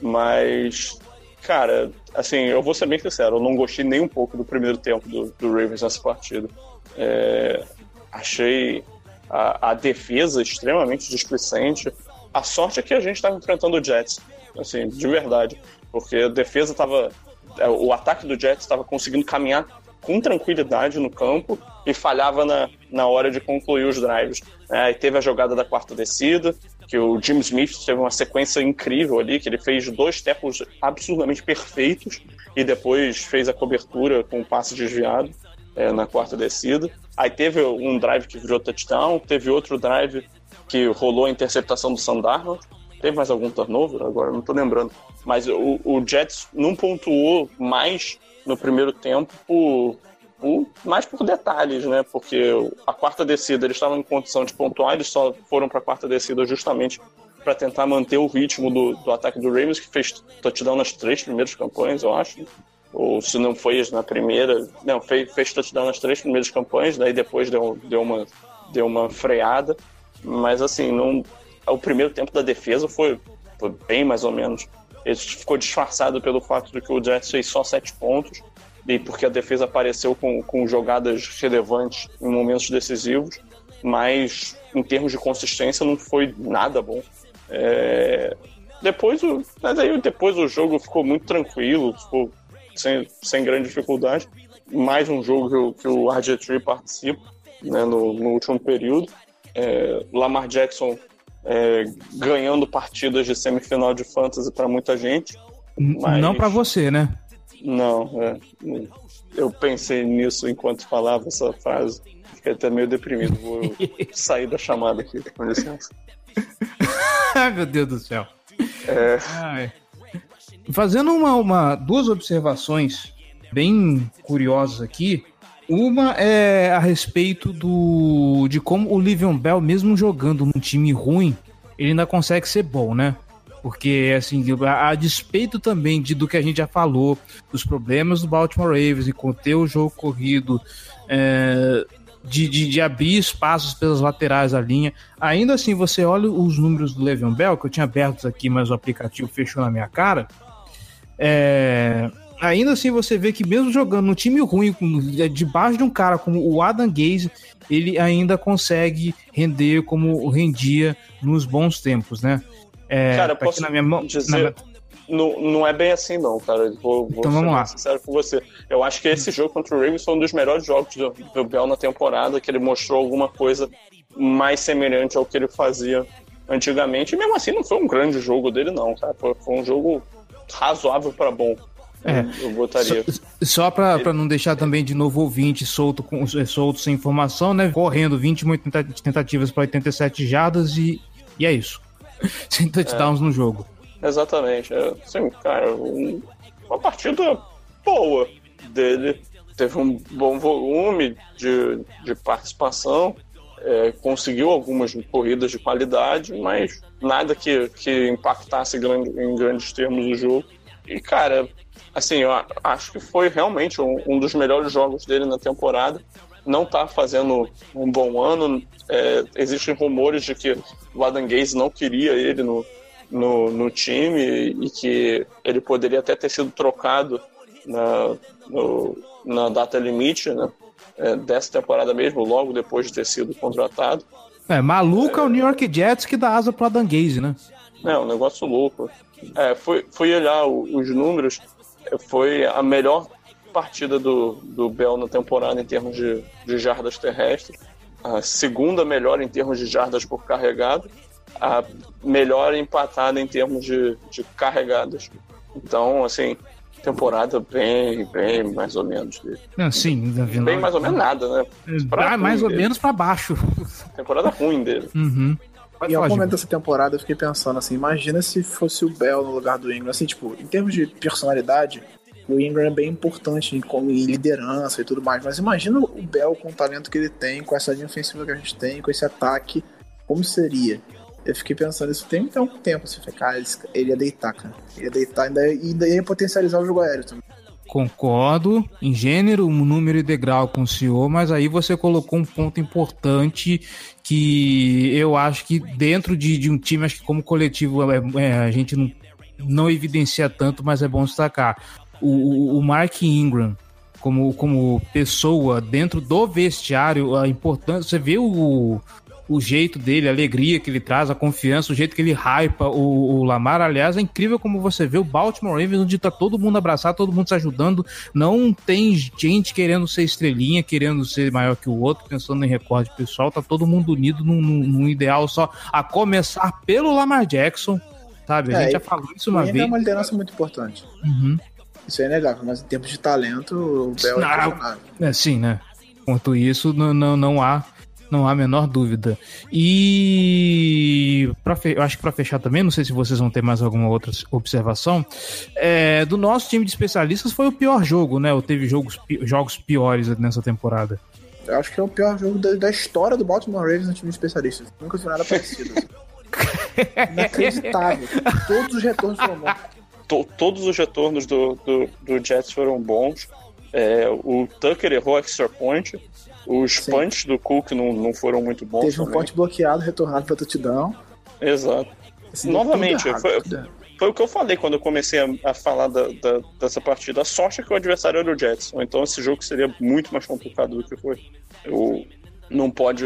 mas, cara, assim, eu vou ser bem sincero, eu não gostei nem um pouco do primeiro tempo do, do Ravens nessa partida. É, achei a, a defesa extremamente displicente. A sorte é que a gente estava enfrentando o Jets, assim, de verdade, porque a defesa estava. É, o ataque do Jets estava conseguindo caminhar com tranquilidade no campo e falhava na, na hora de concluir os drives. É, e teve a jogada da quarta descida, que o Jim Smith teve uma sequência incrível ali, que ele fez dois tackles absurdamente perfeitos e depois fez a cobertura com o passe desviado é, na quarta descida. Aí teve um drive que virou touchdown, teve outro drive que rolou a interceptação do Sandarno. Teve mais algum turnover? Agora não estou lembrando. Mas o, o Jets não pontuou mais no primeiro tempo por, por, mais por detalhes, né? Porque a quarta descida eles estavam em condição de pontuar, eles só foram para a quarta descida justamente para tentar manter o ritmo do, do ataque do Ravens, que fez touchdown nas três primeiras campanhas, eu acho. Ou se não foi na primeira, não, fez, fez touchdown nas três primeiras campanhas, daí depois deu, deu, uma, deu uma freada. Mas assim, não, o primeiro tempo da defesa foi, foi bem mais ou menos ele ficou disfarçado pelo fato de que o Jets fez só sete pontos e porque a defesa apareceu com, com jogadas relevantes em momentos decisivos, mas em termos de consistência não foi nada bom. É... Depois, o... mas aí depois o jogo ficou muito tranquilo, ficou sem, sem grande dificuldade. Mais um jogo que o, que o RG3 participa né, no, no último período. É... Lamar Jackson é, ganhando partidas de semifinal de fantasy para muita gente. Mas... Não para você, né? Não, é, eu pensei nisso enquanto falava essa frase. Fiquei até meio deprimido. Vou (laughs) sair da chamada aqui, com licença. Ai, meu Deus do céu. É... Fazendo uma, uma, duas observações bem curiosas aqui. Uma é a respeito do de como o Livion Bell, mesmo jogando num time ruim, ele ainda consegue ser bom, né? Porque, assim, a, a despeito também de, do que a gente já falou, dos problemas do Baltimore Ravens e conter o jogo corrido, é, de, de, de, abrir espaços pelas laterais da linha. Ainda assim, você olha os números do Le'Veon Bell, que eu tinha abertos aqui, mas o aplicativo fechou na minha cara. É, ainda assim você vê que mesmo jogando no time ruim, é, debaixo de um cara como o Adam Gaze, ele ainda consegue render como rendia nos bons tempos, né? É, cara, posso na minha mão, dizer, na... não, não é bem assim não, cara. Vou, vou então vamos lá. sincero com você. Eu acho que esse jogo contra o Ravens foi um dos melhores jogos do, do Bell na temporada, que ele mostrou alguma coisa mais semelhante ao que ele fazia antigamente. E mesmo assim não foi um grande jogo dele não, cara. Foi, foi um jogo razoável para bom. É. Eu botaria. Só, só para não deixar também de novo ouvinte solto, com, é, solto sem informação, né? Correndo 20 tentativas para 87 jardas e, e é isso. (laughs) sem touchdowns é. no jogo. Exatamente. É, sim, cara, um, uma partida boa dele. Teve um bom volume de, de participação, é, conseguiu algumas corridas de qualidade, mas nada que, que impactasse grande, em grandes termos o jogo. E, cara, assim, eu acho que foi realmente um, um dos melhores jogos dele na temporada. Não está fazendo um bom ano. É, existem rumores de que o Adam Gaze não queria ele no, no, no, time e que ele poderia até ter sido trocado na, no, na data limite né, é, dessa temporada mesmo, logo depois de ter sido contratado. É, maluco é, é o New York Jets que dá asa pro Adam Gaze, né? É, um negócio louco. É, fui, fui olhar os números foi a melhor partida do, do Bell na temporada em termos de, de jardas terrestres, a segunda melhor em termos de jardas por carregado, a melhor empatada em termos de, de carregadas. Então, assim, temporada bem, bem mais ou menos dele. Não, sim, bem mais ou menos nada, né? Pra mais ou dele. menos para baixo. Temporada ruim dele. Uhum. e em algum momento dessa temporada eu fiquei pensando assim, imagina se fosse o Bell no lugar do Ingram, assim, tipo, em termos de personalidade, o Ingram é bem importante em, em liderança e tudo mais, mas imagina o Bell com o talento que ele tem, com essa linha ofensiva que a gente tem, com esse ataque, como seria? Eu fiquei pensando isso tem até um tempo, assim, falei, cara, ele ia deitar, cara. Ele ia deitar e ainda, ainda ia potencializar o jogo aéreo também. Concordo em gênero, número e degrau com o senhor, mas aí você colocou um ponto importante que eu acho que dentro de, de um time, acho que como coletivo é, é, a gente não, não evidencia tanto, mas é bom destacar. O, o Mark Ingram, como, como pessoa dentro do vestiário, a importância. Você vê o, o jeito dele, a alegria que ele traz, a confiança, o jeito que ele hypa o, o Lamar. Aliás, é incrível como você vê o Baltimore Ravens, onde tá todo mundo abraçado, todo mundo se ajudando. Não tem gente querendo ser estrelinha, querendo ser maior que o outro, pensando em recorde pessoal. Tá todo mundo unido num, num ideal só, a começar pelo Lamar Jackson. Sabe? A É, gente já falou isso uma Ele vez. é uma liderança muito importante. Uhum. Isso é inegável, mas em termos de talento, o Bell é Não, inquestionável. É, sim, né? Quanto isso, não, não, não há não há a menor dúvida. E pra eu acho que para fechar também, não sei se vocês vão ter mais alguma outra observação, é, do nosso time de especialistas foi o pior jogo, né? Ou teve jogos, pi- jogos piores nessa temporada. Eu acho que é o pior jogo da, da história do Baltimore Ravens no time de especialistas. Nunca vi nada parecido. assim. (laughs) Inacreditável. Todos os retornos foram bons. To- todos os retornos do, do, do Jets foram bons. É, o Tucker errou extra point. Os Sim. punts do Cook não, não foram muito bons Teve um ponte bloqueado, retornado pra touchdown. Exato. Assim, Novamente, errado, foi-. Foi o que eu falei quando eu comecei a, a falar da, da- dessa partida. A sorte é que o adversário era o Jets. Então esse jogo seria muito mais complicado do que foi. Eu não pode.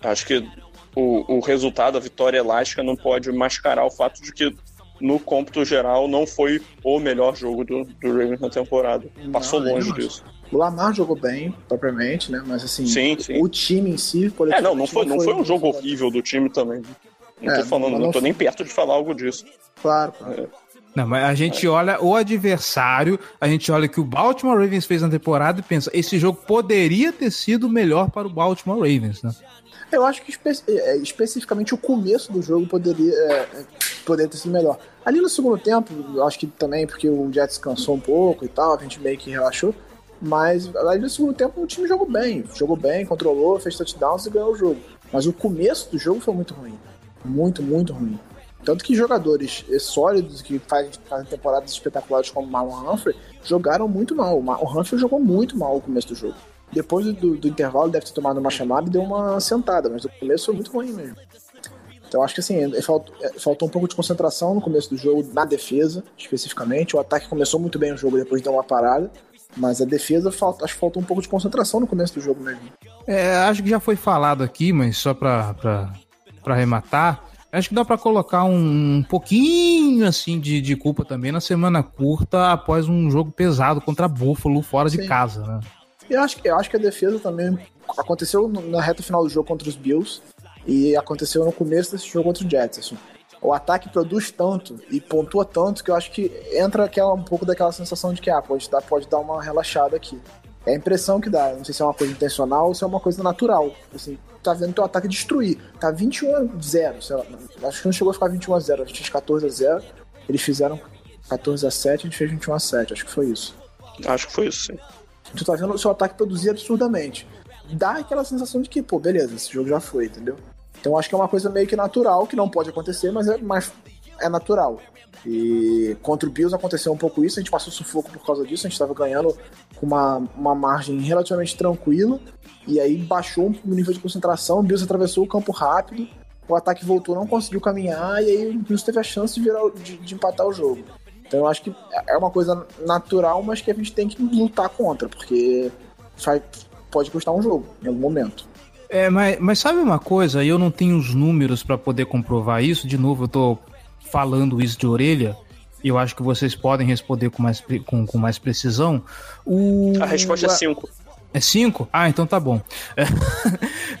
Acho que o, o resultado, a vitória elástica, não pode mascarar o fato de que no cômputo geral não foi o melhor jogo do, do Ravens na temporada. Passou Não, longe não. disso. O Lamar jogou bem, propriamente, né? Mas assim, Sim, sim. o time em si, É, não, não foi, não foi um jogo horrível do time também. Não É, tô falando, não não tô nem perto de falar algo disso. Claro, claro. Não, mas a gente olha o adversário, a gente olha o que o Baltimore Ravens fez na temporada e pensa, esse jogo poderia ter sido melhor para o Baltimore Ravens, né? Eu acho que espe- é, especificamente o começo do jogo poderia, é, é, poderia ter sido melhor. Ali no segundo tempo, eu acho que também porque o Jets cansou um pouco e tal, a gente meio que relaxou. Mas ali no segundo tempo o time jogou bem. Jogou bem, controlou, fez touchdowns e ganhou o jogo. Mas o começo do jogo foi muito ruim. Muito, muito ruim. Tanto que jogadores sólidos que fazem, temporadas espetaculares como o Marlon Humphrey jogaram muito mal. O Ma- O Humphrey jogou muito mal no começo do jogo. Depois do, do- intervalo, deve ter tomado uma chamada e deu uma sentada, mas o começo foi muito ruim mesmo. Então acho que assim, é, faltou, é, faltou um pouco de concentração no começo do jogo, na defesa, especificamente. O ataque começou muito bem o jogo, depois deu uma parada. Mas a defesa, falta, acho que faltou um pouco de concentração no começo do jogo mesmo. É, acho que já foi falado aqui, mas só pra, pra, pra arrematar, acho que dá pra colocar um, pouquinho assim de, de culpa também na semana curta após um jogo pesado contra Buffalo fora de Sim. casa, né? Eu acho, que- eu acho que a defesa também aconteceu na reta final do jogo contra os Bills e aconteceu no começo desse jogo contra o Jets. assim. O ataque produz tanto e pontua tanto que eu acho que entra aquela, um pouco daquela sensação de que ah, pode, dar, pode dar uma relaxada aqui. É a impressão que dá. Não sei se é uma coisa intencional ou se é uma coisa natural. Assim, tá vendo teu ataque destruir. Tá 21 a 0. sei lá. Acho que não chegou a ficar 21 a 0. A gente fez 14 a 0. Eles fizeram 14 a 7, a gente fez 21 a 7. Acho que foi isso. Acho que foi isso, sim. Tu tá vendo o seu ataque produzir absurdamente. Dá aquela sensação de que, pô, beleza, esse jogo já foi, entendeu? Então acho que é uma coisa meio que natural, que não pode acontecer, mas é, mas é natural. E contra o Bills aconteceu um pouco isso, a gente passou sufoco por causa disso, a gente tava ganhando com uma, uma margem relativamente tranquila, e aí baixou o nível de concentração, o Bills atravessou o campo rápido, o ataque voltou, não conseguiu caminhar, e aí o Bills teve a chance de, virar, de, de empatar o jogo. Então eu acho que é uma coisa natural, mas que a gente tem que lutar contra, porque vai- pode custar um jogo em algum momento. É, mas, mas sabe uma coisa? Eu não tenho os números pra poder comprovar isso. De novo, eu tô falando isso de orelha. E eu acho que vocês podem responder com mais, com, com mais precisão. O, A resposta é 5. É 5? Ah, então tá bom. É.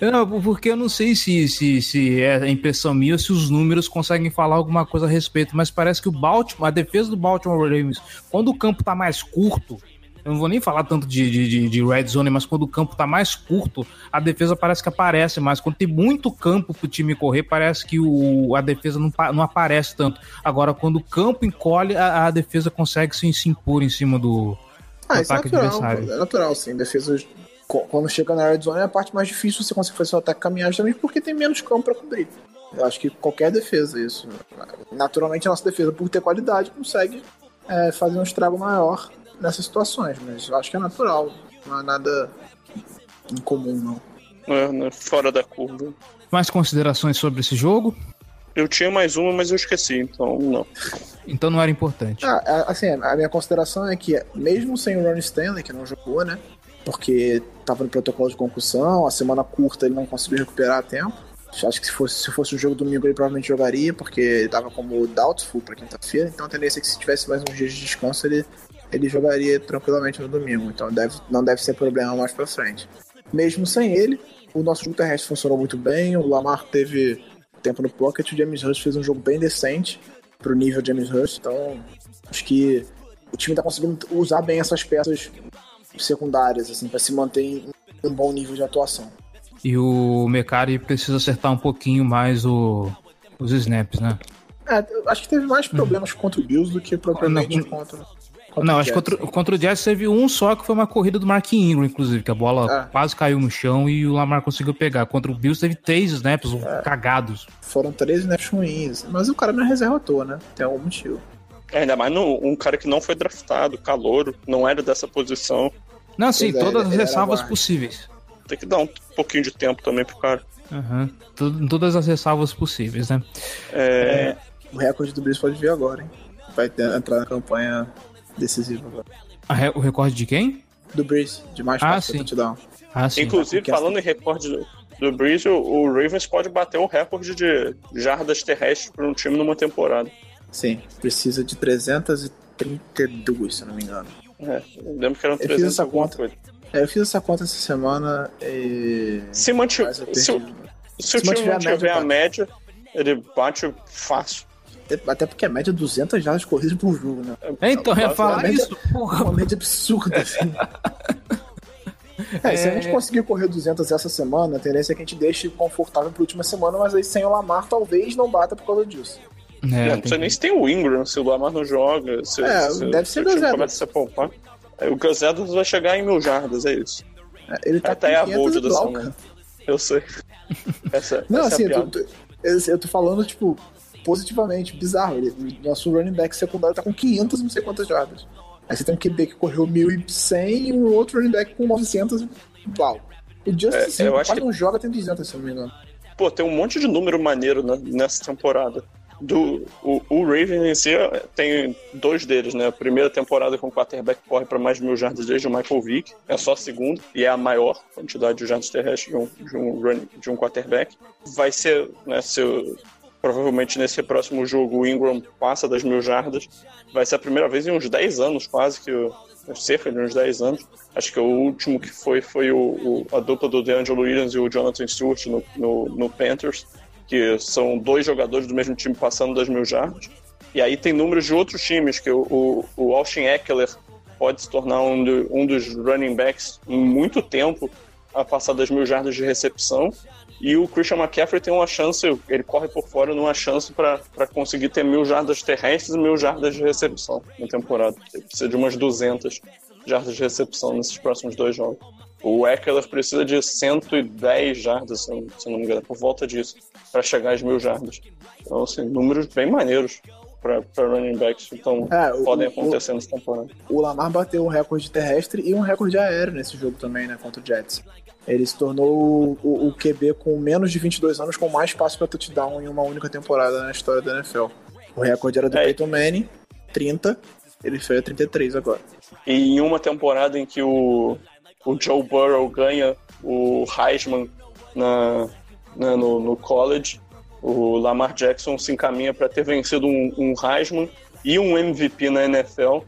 (laughs) Não, porque eu não sei se, se, se é impressão minha ou se os números conseguem falar alguma coisa a respeito, mas parece que o Baltimore, a defesa do Baltimore Ravens, quando o campo tá mais curto, eu não vou nem falar tanto de, de, de- red zone, mas quando o campo tá mais curto, a defesa parece que aparece mais. Quando tem muito campo pro time correr, parece que o, a defesa não, não aparece tanto. Agora, quando o campo encolhe, a, a defesa consegue se, se impor em cima do, Ah, isso é natural. É natural, sim. Defesa, quando chega na red zone, é a parte mais difícil você conseguir fazer seu ataque caminhar justamente porque tem menos campo pra cobrir. Eu acho que qualquer defesa, isso. Naturalmente, a nossa defesa, por ter qualidade, consegue é, fazer um estrago maior nessas situações, mas eu acho que é natural. Não é nada incomum, não. né, né, fora da curva. Mais considerações sobre esse jogo? Eu tinha mais uma, mas eu esqueci, então não. Então não era importante. Ah, a- assim, a minha consideração é que, mesmo sem o Ronnie Stanley, que não jogou, né? Porque tava no protocolo de concussão, a semana curta ele não conseguiu recuperar a tempo. Acho que se fosse, se fosse o jogo domingo ele provavelmente jogaria, porque ele tava como doubtful pra quinta-feira, então a tendência é que se tivesse mais uns dias de descanso ele, ele jogaria tranquilamente no domingo, então deve, não deve ser problema mais pra frente. Mesmo sem ele, o nosso jogo terrestre funcionou muito bem, o Lamar teve tempo no pocket, o James Hurst fez um jogo bem decente pro nível James Hurst, então acho que o time tá conseguindo usar bem essas peças secundárias, assim, para se manter em um bom nível de atuação. E o Mecari precisa acertar um pouquinho mais o, os snaps, né? É, acho que teve mais problemas hum. contra o Bills do que propriamente não, contra, contra Não, acho que contra, contra, o Jets teve um só que foi uma corrida do Mark Ingram, inclusive, que a bola é. quase caiu no chão e o Lamar conseguiu pegar. Contra o Bills teve três snaps é. cagados. Foram três snaps ruins, mas o cara não é reserva à toa, né? Tem algum motivo. É, ainda mais no, um cara que não foi draftado, calouro, não era dessa posição. Não, sim, pois é, todas é, as ressalvas possíveis. Tem que dar um pouquinho de tempo também pro cara. Uhum. Todas as ressalvas possíveis, né? É... é... O recorde do Brice pode vir agora, hein? Vai ter, entrar na campanha decisiva agora. Re... O recorde de quem? Do Breeze, de mais ah, sim. touchdown. Ah, sim. Inclusive, falando em recorde do, do Breeze, o, o Ravens pode bater o recorde de jardas terrestres para um time numa temporada. Sim, precisa de 332, se eu não me engano. É, eu lembro que eram 300 eu fiz essa conta. Coisa. É, eu fiz essa conta essa semana e. Se, mantiver, se, se, o, se o time mantiver a média, a média, ele bate fácil. Até porque a média é 200 jardas corridas por jogo, né? É, então, eu ia falar média, isso, porra. Uma média absurda, assim. é, é, se a gente conseguir correr 200 essa semana, a tendência é que a gente deixe confortável pra última semana, mas aí sem o Lamar talvez não bata por causa disso. É, não sei nem se tem o Ingram, se o Lamar não joga. Se, é, se, deve ser se o começa a poupar. O Gus Edwards vai chegar em mil jardas, é isso. É, ele tá Até a hold da semana. Eu sei. (laughs) Essa, não, essa assim, é eu, tô, eu tô falando, tipo, positivamente, bizarro. Ele, nosso running back secundário tá com 500 não sei quantas jardas. Aí você tem um QB que correu 1.100 e um outro running back com 900 e uau. O Justice é, quase que... não joga, tem 200, se não me engano. Pô, tem um monte de número maneiro né, nessa temporada do o, o Raven em si tem dois deles, né? A primeira temporada com o quarterback corre para mais de mil jardas desde o Michael Vick, é só a segunda e é a maior quantidade de jardas terrestres de um, de um, run, de um quarterback. Vai ser, né? Se, provavelmente nesse próximo jogo o Ingram passa das mil jardas. Vai ser a primeira vez em uns 10 anos, quase que cerca de uns 10 anos. Acho que o último que foi foi o, o a dupla do DeAngelo Williams e o Jonathan Stewart no, no, no Panthers que são dois jogadores do mesmo time passando das mil jardas. E aí tem números de outros times, que o, o, o Austin Eckler pode se tornar um, do, um dos running backs em muito tempo a passar das mil jardas de recepção. E o Christian McCaffrey tem uma chance, ele corre por fora numa chance para conseguir ter mil jardas terrestres e mil jardas de recepção na temporada. Ele precisa de umas 200 jardas de recepção nesses próximos dois jogos. O Eckler precisa de 110 jardas, se não me engano, por volta disso, para chegar às mil jardas. Então, assim, números bem maneiros para running backs então é, podem acontecer nessa temporada. O Lamar bateu um recorde terrestre e um recorde aéreo nesse jogo também, né, contra o Jets. Ele se tornou o, o QB com menos de 22 anos com mais passos para touchdown em uma única temporada na história da NFL. O recorde era do é. Peyton Manning, 30, ele fez a 33 agora. E em uma temporada em que o o Joe Burrow ganha o Heisman na, na no, no, college, o Lamar Jackson se encaminha para ter vencido um, um, Heisman e um MVP na NFL,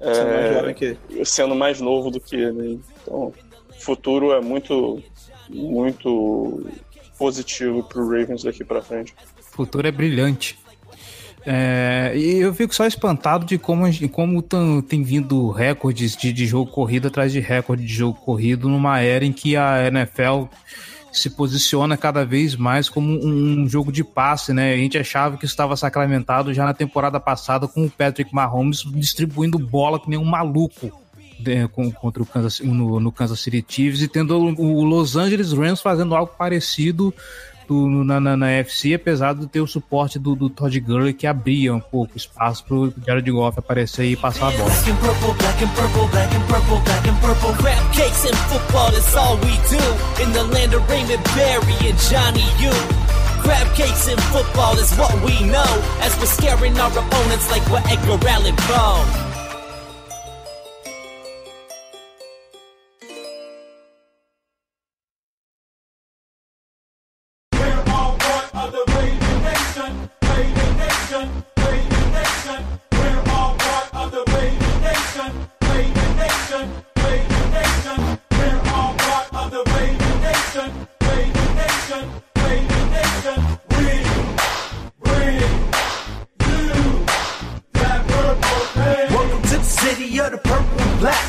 é, sendo mais novo do que ele. Então, futuro é muito, muito positivo para o Ravens daqui para frente. O futuro é brilhante. É, e eu fico só espantado de como, como tem vindo recordes de, de jogo corrido atrás de recorde de jogo corrido numa era em que a NFL se posiciona cada vez mais como um jogo de passe, né? A gente achava que estava sacramentado já na temporada passada com o Patrick Mahomes distribuindo bola que nem um maluco contra o Kansas, no, no Kansas City Chiefs e tendo o Los Angeles Rams fazendo algo parecido do, na, na, na FC, apesar de ter o suporte do, do Todd Gurley que abria um pouco espaço pro Jared Goff aparecer e passar a bola. Crab cakes in football is what we know as we're scaring our opponents like we're Edgar Allan Poe.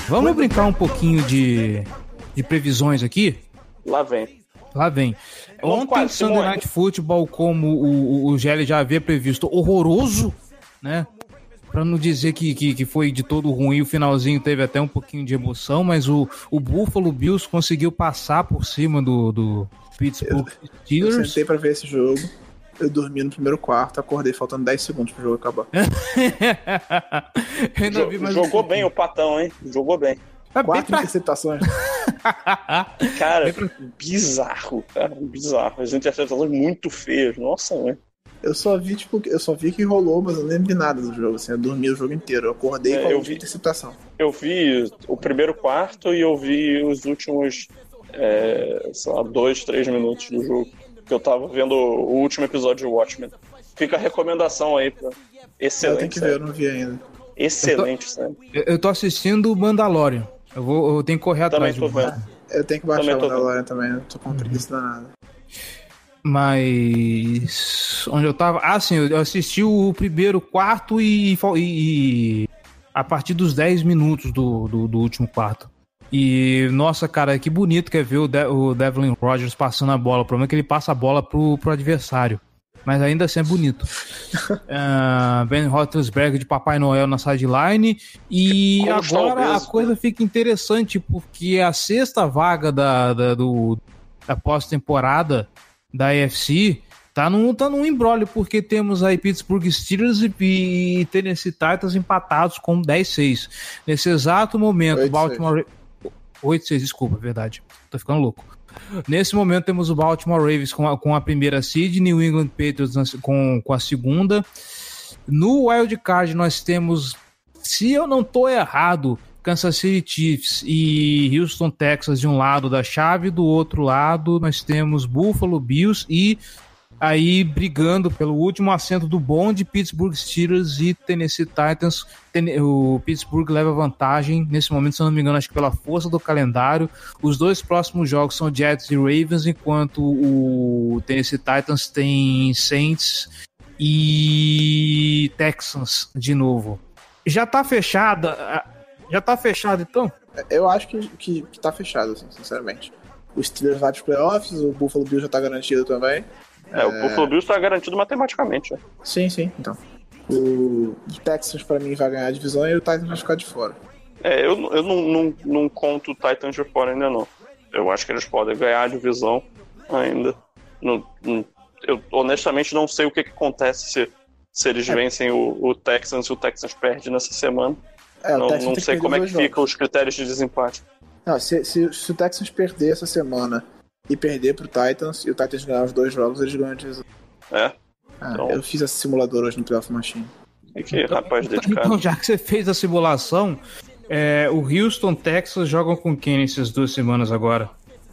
Vamos brincar um pouquinho de, de previsões aqui? Lá vem. Lá vem. Ontem, quase, Sunday. Night Football, como o, o, o Gelli já havia previsto, horroroso, né? Pra não dizer que, que, que foi de todo ruim, o finalzinho teve até um pouquinho de emoção, mas o, o Buffalo Bills conseguiu passar por cima do, do Pittsburgh Eu Steelers. sentei pra ver esse jogo. Eu dormi no primeiro quarto, acordei faltando 10 segundos pro jogo acabar. Eu (laughs) ainda vi mais um Jogou bem o Patão, hein? Jogou bem. É Quatro pra- interceptações. (laughs) Cara, bizarro, cara, bizarro. As interceptações muito feias, nossa, mãe. Eu só vi, tipo, eu só vi que rolou, mas eu não lembro de nada do jogo, assim, eu dormi o jogo inteiro. Eu acordei É, com a eu vi. interceptação. Eu vi o primeiro quarto e eu vi os últimos, é, sei lá, dois, três minutos do jogo. Que eu tava vendo o último episódio de Watchmen. Fica a recomendação aí, pra... eu Excelente, tenho que ver, eu não vi ainda. Excelente, série. Eu, eu tô assistindo o Mandalorian. Eu, vou, eu tenho que correr Também atrás tô vendo. Eu tenho que baixar Também o tô Mandalorian também, eu tô com preguiça danada. Mas. Onde eu tava. Ah, sim, eu assisti o primeiro quarto e. e- a partir dos 10 minutos do, do, do último quarto. E, nossa, cara, que bonito que é ver o, De o Devlin Rogers passando a bola. O problema é que ele passa a bola pro, pro adversário. Mas ainda assim é bonito. (laughs) Ah, ben Roethlisberger de Papai Noel na sideline. E Como agora a coisa fica interessante, porque a sexta vaga da, da, do, da pós-temporada da AFC tá num, tá num embrólio, porque temos aí Pittsburgh Steelers e, e Tennessee Titans empatados com 10-6. Nesse exato momento, 8-6. Baltimore... 8-6, desculpa, verdade. Tô ficando louco. Nesse momento temos o Baltimore Ravens com a, com a primeira seed, New England Patriots na- com, com a segunda. No Wild Card nós temos, se eu não tô errado, Kansas City Chiefs e Houston Texas de um lado da chave, do outro lado nós temos Buffalo Bills e aí brigando pelo último assento do bonde, Pittsburgh Steelers e Tennessee Titans. O Pittsburgh leva vantagem nesse momento, se não me engano, acho que pela força do calendário. Os dois próximos jogos são Jets e Ravens, enquanto o Tennessee Titans tem Saints e Texans de novo. Já tá fechada. Já tá fechado então? Eu acho que, que, que tá fechado, assim, sinceramente. O Steelers vai pros playoffs, o Buffalo Bills já tá garantido também. É, o Buffalo Bills tá garantido matematicamente. né? Sim, sim, então. O Texans, pra mim, vai ganhar a divisão e o Titans vai ficar de fora. É, eu, eu não, não, não conto o Titans de fora ainda não. Eu acho que eles podem ganhar a divisão ainda. Não- não- eu honestamente não sei o que, que acontece se, se eles vencem o, o Texans e o Texans perde nessa semana. É, não não sei como é que jogos. ficam os critérios de desempate. Não, se, se, se o Texans perder essa semana e perder pro Titans e o Titans ganhar os dois jogos, eles ganham a divisão. É, Ah, Então- Eu fiz esse simulador hoje no Playoff Machine. e que rapaz dedicado. Então, já que você fez a simulação, é, o Houston, Texas jogam com quem nessas duas semanas agora?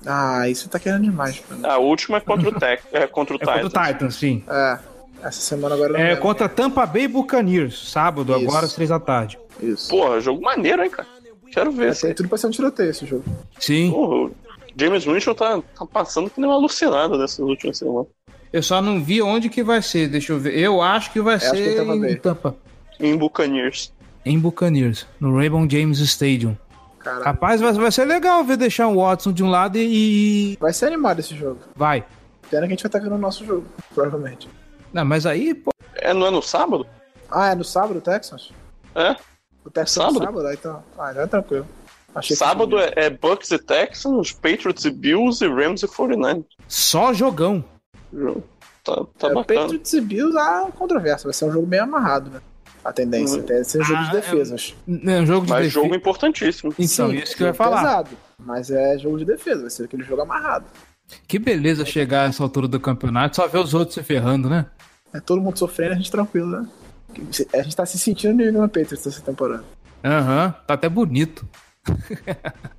Ah, isso tá querendo demais mim. A última é contra o, Tex, (laughs) é contra o É contra Titans. o Titans, sim. É, essa semana agora É contra Tampa Bay Buccaneers, sábado, Isso. agora às três da tarde. Isso. Porra, jogo maneiro, hein, cara? Quero ver. Mas tem tudo pra ser um tiroteio esse jogo. Sim. Porra, o James Winston tá, tá passando que nem uma alucinada nessas últimas semanas. Eu só não vi onde que vai ser, deixa eu ver. Eu acho que vai que ser é Tampa em. Tampa. Em Buccaneers. Em Buccaneers, no Raymond James Stadium. Caralho. Rapaz, vai, vai ser legal ver deixar o Watson de um lado e. Vai ser animado esse jogo. Vai. Pena que a gente vai estar vendo o nosso jogo, provavelmente. Não, mas aí, pô. É, não é no sábado? Ah, é no sábado o Texans? É? O Texans Sábado? é sábado? Ah, então. Ah, já é tranquilo. Achei Sábado é, é Bucks e Texans, Patriots e Bills e Rams e 49. Só jogão. Tá, tá é, o bacana. Patriots e Bills, há controvérsia. Vai ser um jogo bem amarrado, né? A tendência. Hum. Tem ser um jogo de Ah, defesas. É um jogo de Mas defe- jogo importantíssimo. Então, Sim, isso que eu ia falar. Pesado, mas é jogo de defesa. Vai ser aquele jogo amarrado. Que beleza chegar a essa altura do campeonato, só ver os outros se ferrando, né? É todo mundo sofrendo, a gente tranquilo, né? A gente tá se sentindo no New England Patriots essa temporada. Aham, tá até bonito. (laughs)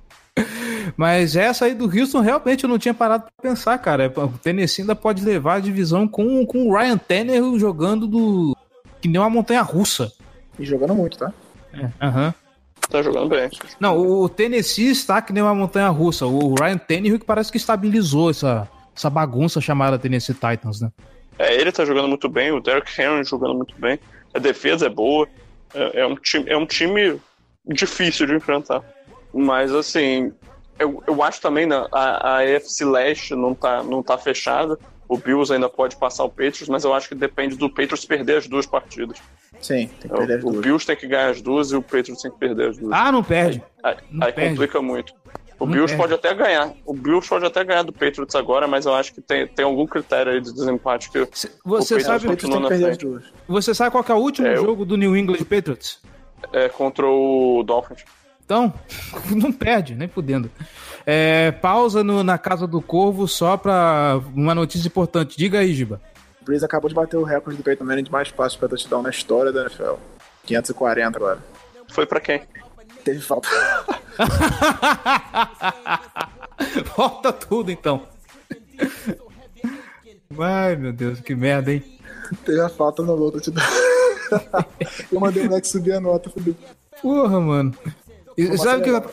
Mas essa aí do Houston realmente eu não tinha parado pra pensar, cara. O Tennessee ainda pode levar a divisão com, com o Ryan Tannehill jogando do, que nem uma montanha russa. E jogando muito, tá? É, aham. Tá jogando bem. Não, o Tennessee está que nem uma montanha russa. O Ryan Tannehill que parece que estabilizou essa, essa bagunça chamada Tennessee Titans, né? É, ele tá jogando muito bem, o Derrick Henry jogando muito bem, a defesa é boa, é, é um, time, é um time difícil de enfrentar. Mas assim, eu, eu acho também né, a, a AFC Leste não tá, não tá fechada. O Bills ainda pode passar o Patriots, mas eu acho que depende do Patriots perder as duas partidas. Sim, tem que perder as o duas. Bills tem que ganhar as duas e o Patriots tem que perder as duas. Ah, não perde. Aí, não aí perde. complica muito. O Bills perde. pode até ganhar. O Bills pode até ganhar do Patriots agora, mas eu acho que tem, tem algum critério aí de desempate que Você o sabe, Patriots tem continua que na perder as frente. duas. você sabe qual que é o último É, eu- jogo do New England Patriots? é contra o Dolphins. Então, (laughs) não perde, nem fudendo. É, pausa no- na Casa do Corvo só pra uma notícia importante. Diga aí, Giba. O Breeze acabou de bater o recorde do Peyton Manning de mais passos pra touchdown na história da NFL. 540 agora. Foi pra quem? Teve falta. (laughs) Volta tudo, então. Ai, meu Deus, que merda, hein? Teve a falta no gol (laughs) touchdown. eu mandei o moleque subir a nota. Falei, Porra, mano. E sabe o que eu,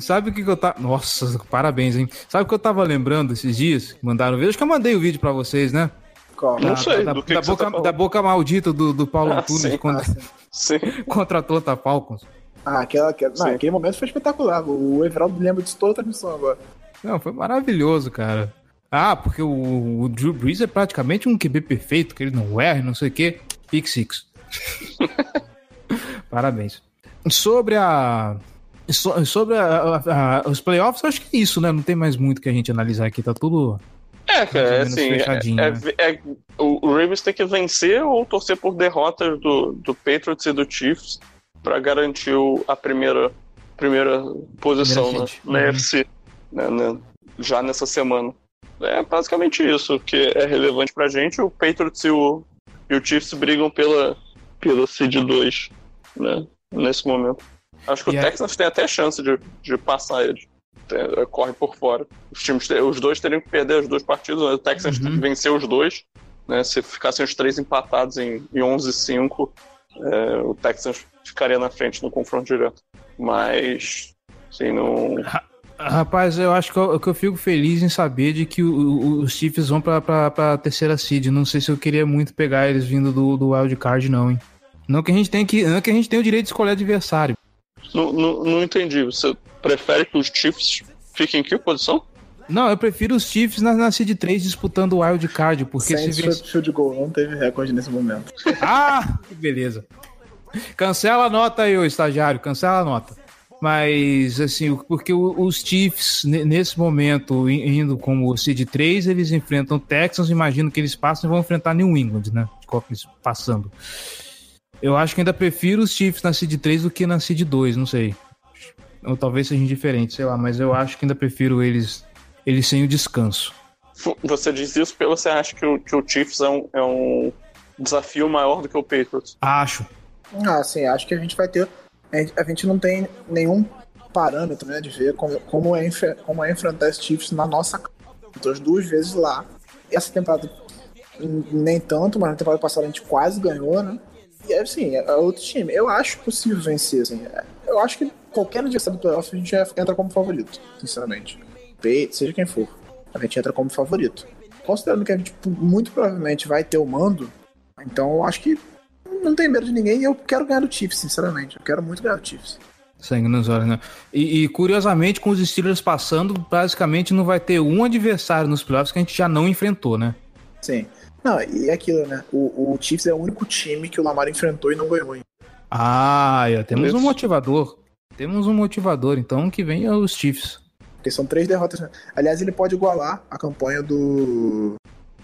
sabe que que eu tava. Nossa, parabéns, hein? Sabe o que eu tava lembrando esses dias? Mandaram ver? Acho que eu mandei o vídeo pra vocês, né? Qual? Não sei, da, que da que você boca, tá da boca maldita do, do Paulo Ah, Antunes sim. contra, Sim. (laughs) contra a Atlanta Falcons. Ah, aquela, aquela, não, aquele momento foi espetacular. O Everaldo lembra disso toda a transmissão agora. Não, foi maravilhoso, cara. Ah, porque o, o Drew Brees é praticamente um QB perfeito, que ele não erra, e não sei o quê. Pick Six. (laughs) Parabéns. Sobre a. so- sobre a- a- a- os playoffs, eu acho que é isso, né? Não tem mais muito que a gente analisar aqui, tá tudo. É, cara, é menos assim, fechadinho, é- né? é- é- o, o Ravens tem que vencer ou torcer por derrotas do, do Patriots e do Chiefs pra garantir a primeira, primeira posição Primeira na, seed. na Uhum. NFC, né, né, já nessa semana. É basicamente isso que é relevante pra gente. O Patriots e o, e o Chiefs brigam pela, pela Seed 2, né, nesse momento. Acho que E o aí- Texans tem até chance de, de passar eles. Tem- corre por fora. Os times, os dois teriam que perder as duas partidas, o Texans Uhum. vencer os dois. Né? Se ficassem os três empatados em, em 11-5, é, o Texans ficaria na frente no confronto direto. Mas, assim, não. Rapaz, eu acho que eu, que eu fico feliz em saber de que o- o- os Chiefs vão pra, pra, pra terceira seed. Não sei se eu queria muito pegar eles vindo do, do Wild Card, não, hein? Não que a gente tem que, não que a gente tem o direito de escolher adversário. Não, não, não entendi. Você prefere que os Chiefs fiquem em que posição? Não, eu prefiro os Chiefs na, na seed 3 disputando o Wild Card, porque Saints se pro field goal, não teve recorde nesse momento. Ah, que beleza. Cancela a nota aí, ô estagiário, cancela a nota. Mas, assim, o- porque o- os Chiefs, ne- nesse momento, indo como o Seed 3, eles enfrentam o Texans, imagino que eles passam e vão enfrentar New England, né? Passando. Eu acho que ainda prefiro os Chiefs na Seed 3 do que na Seed 2, não sei. Ou talvez seja indiferente, sei lá, mas eu acho que ainda prefiro eles, eles sem o descanso. Você diz isso porque você acha que o, que o Chiefs é um, é um desafio maior do que o Patriots. Acho. Ah, sim, acho que a gente vai ter. A gente, não tem nenhum parâmetro né, de ver como, como, é, como é enfrentar esses Chiefs na nossa casa. Então, as duas vezes lá. Essa temporada nem tanto, mas na temporada passada a gente quase ganhou, né? E assim, é outro time. Eu acho possível vencer, assim. É, Eu acho que qualquer adversário do playoff a gente entra como favorito, sinceramente. Seja quem for, a gente entra como favorito. Considerando que a gente muito provavelmente vai ter o mando, então eu acho que não tem medo de ninguém e eu quero ganhar do Chiefs, sinceramente. Eu quero muito ganhar do Chiefs. Sangue nos olhos, né? E, e, curiosamente, com os Steelers passando, basicamente não vai ter um adversário nos playoffs que a gente já não enfrentou, né? Sim. Não, e é aquilo, né? O, o Chiefs é o único time que o Lamar enfrentou e não ganhou. hein? Ah, ó, temos Isso. um motivador. Temos um motivador, então que venha os Chiefs. Porque são três derrotas. né? Aliás, ele pode igualar a campanha do,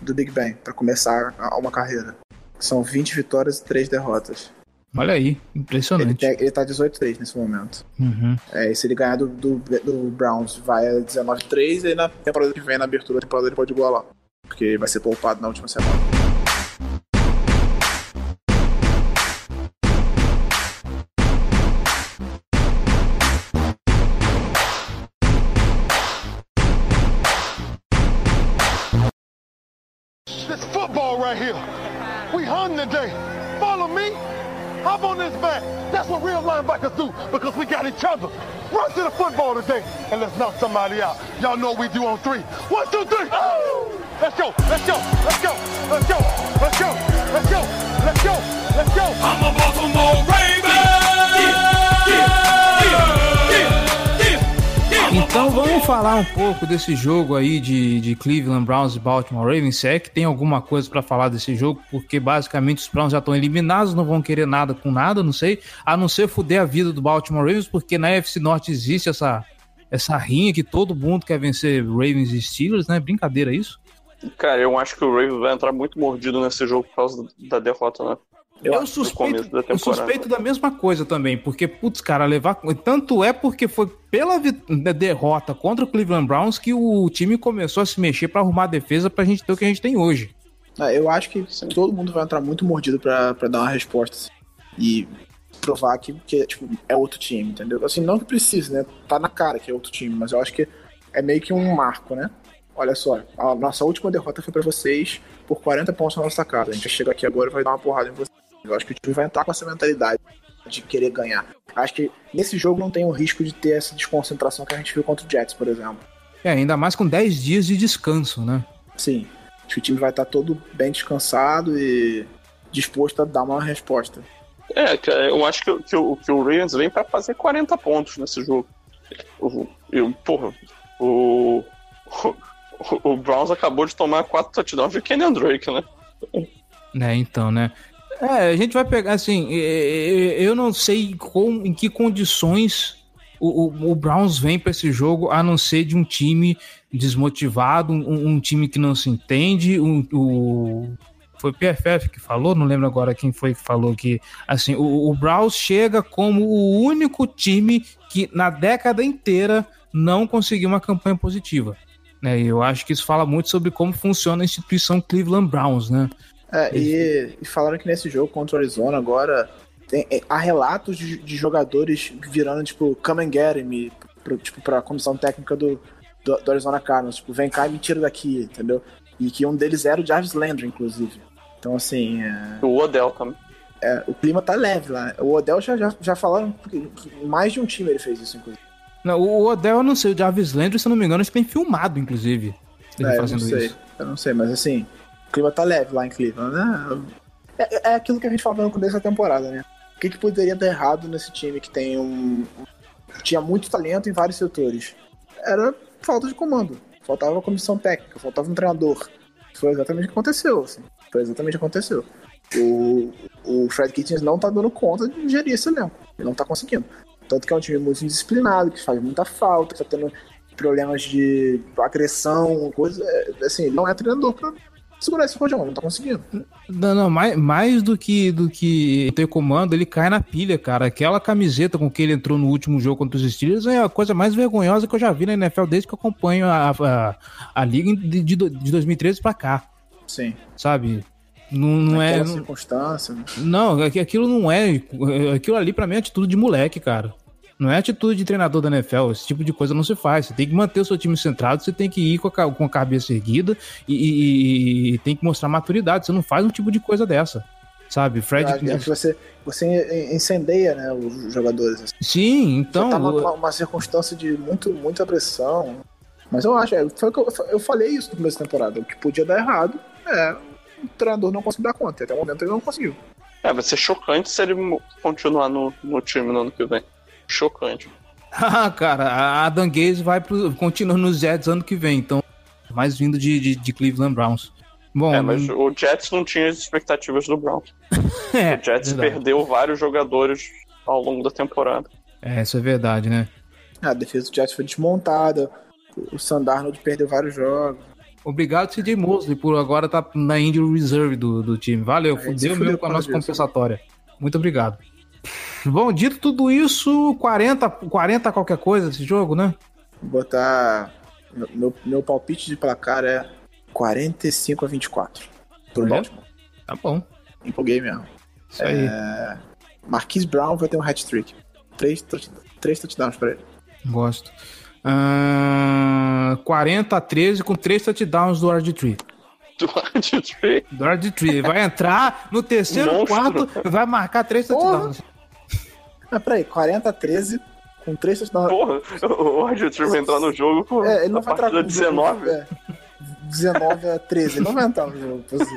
do Big Ben para começar uma carreira. São 20 vitórias e 3 derrotas. Olha aí, Ele, impressionante. te- ele tá 18-3 nesse momento. Uhum. É, e se ele ganhar do, do, do Browns, vai a 19-3, e aí na temporada que vem, na abertura da temporada, ele pode igualar. Porque ele vai ser poupado na última semana. This football right here. We hung today. follow me. Hop on this back. That's what real linebackers do because we got each other. Run to the football today and let's knock somebody out. Y'all know what we do on three. One, two, three. Let's go. Let's go. Let's go. Let's go. Let's go. Let's go. Let's go. Let's go. I'm a Baltimore Raven. Então vamos falar um pouco desse jogo aí de, de Cleveland Browns e Baltimore Ravens. Se é que tem alguma coisa pra falar desse jogo, porque basicamente os Browns já estão eliminados, não vão querer nada com nada, não sei, a não ser fuder a vida do Baltimore Ravens, porque na FC Norte existe essa, essa rinha que todo mundo quer vencer Ravens e Steelers, né? Brincadeira isso? Cara, eu acho que o Ravens vai entrar muito mordido nesse jogo por causa da derrota, né? Eu, no suspeito, da eu suspeito da mesma coisa também, porque, putz, cara, levar. Tanto é porque foi pela da derrota contra o Cleveland Browns que o time começou a se mexer pra arrumar a defesa pra gente ter o que a gente tem hoje. Ah, Eu acho que todo mundo vai entrar muito mordido pra, pra dar uma resposta assim, e provar que, que tipo, é outro time, entendeu? Assim, não que precise, né? Tá na cara que é outro time, mas eu acho que é meio que um marco, né? Olha só, a nossa última derrota foi pra vocês por 40 pontos na nossa casa. A gente chega aqui agora e vai dar uma porrada em vocês. Eu acho que o time vai entrar com essa mentalidade de querer ganhar. Acho que nesse jogo não tem o risco de ter essa desconcentração que a gente viu contra o Jets, por exemplo. É, ainda mais com 10 dias de descanso, né? Sim. Acho que o time vai estar todo bem descansado e disposto a dar uma resposta. É, cara, eu acho que, o- que, o, que o Ravens vem pra fazer 40 pontos nesse jogo. O, eu, porra, o, o, o Browns acabou de tomar 4 touchdowns de Kenyon Drake, né? É, então, né? É, a gente vai pegar assim. Eu não sei com, em que condições o, o, o Browns vem pra esse jogo, a não ser de um time desmotivado, um, um time que não se entende. Um, o, foi o PFF que falou, não lembro agora quem foi que falou que assim o, o Browns chega como o único time que na década inteira não conseguiu uma campanha positiva. Né? E eu acho que isso fala muito sobre como funciona a instituição Cleveland Browns, né? É, e, e falaram que nesse jogo contra o Arizona agora tem- é, há relatos de, de jogadores virando, tipo, come and get me, pro, tipo, pra comissão técnica do, do, do Arizona Cardinals. Tipo, vem cá e me tira daqui, entendeu? E que um deles era o Jarvis Landry, inclusive. Então, assim, é, O Odell também. é, o clima tá leve lá. O Odell já, já, já falaram mais de um time ele fez isso, inclusive. Não, o Odell, eu não sei, o Jarvis Landry, se eu não me engano, isso tem filmado, inclusive. Ele É, eu não fazendo sei, isso. eu não sei, mas assim, o clima tá leve lá em Cleveland, né? É, é aquilo que a gente falava no começo da temporada, né? O que, que poderia dar errado nesse time que tem um. tinha muito talento em vários setores? Era falta de comando. Faltava comissão técnica, faltava um treinador. Foi exatamente o que aconteceu, assim. Foi exatamente o que aconteceu. O, o Fred Kitchens não tá dando conta de gerir esse elenco. Ele não tá conseguindo. Tanto que é um time muito indisciplinado, que faz muita falta, que tá tendo problemas de agressão, coisa. é, Assim, não é treinador pra segurar esse rojão, não tá conseguindo. Não, não, mais, mais do que do que ter comando, ele cai na pilha, cara. Aquela camiseta com que ele entrou no último jogo contra os Steelers é a coisa mais vergonhosa que eu já vi na NFL desde que eu acompanho a, a, a liga de, de, de 2013 pra cá, Sim. sabe? Não, não é. Circunstância. não, aqu- aquilo não é. Aquilo ali pra mim é atitude de moleque, cara. Não é atitude de treinador da NFL. Esse tipo de coisa não se faz. Você tem que manter o seu time centrado, você tem que ir com a, com a cabeça erguida e, e- e tem que mostrar maturidade. Você não faz um tipo de coisa dessa. Sabe? Eu Fred. acho que você, você incendeia né, os jogadores. assim. Sim, então. Você tá numa uma circunstância de muito, muita pressão. Mas eu acho, é, foi que eu, eu falei isso no começo da temporada. O que podia dar errado é o treinador não conseguir dar conta. E Até o momento ele não conseguiu. É, vai ser chocante se ele continuar no, no time no ano que vem. Chocante. Ah, cara, a Adam Gaze vai pro, continua nos Jets ano que vem, então mais vindo de, de, de Cleveland Browns. Bom, É, mas o Jets não tinha as expectativas do Brown. (laughs) é, O Jets verdade. perdeu vários jogadores ao longo da temporada. É, isso é verdade, né? A defesa do Jets foi desmontada. O Sandarnold perdeu vários jogos. Obrigado, CJ Mosley, por agora tá na injury reserve do, do time. Valeu, A gente fudeu mesmo com a nossa compensatória. Muito obrigado. Bom, dito tudo isso, 40, 40 qualquer coisa esse jogo, né? Vou botar. Meu, meu, meu palpite de placar é 45 a 24. Pro. Baltimore. Tá bom. Empolguei mesmo. Isso aí. É, Marquise Brown vai ter um hat-trick. Três, três touchdowns pra ele. Gosto. Ah, 40 a 13 com 3 touchdowns do RG3. (laughs) Do RG3? Do RG3. Ele vai entrar no terceiro Monstro. quarto, vai marcar três Porra. touchdowns. Ah, peraí, 40 a 13, com 3 touchdowns. Porra, o RG3 vai entrar no jogo com É, ele não vai entrar partida com 19. É, 19 a 13, ele não vai entrar no jogo. assim.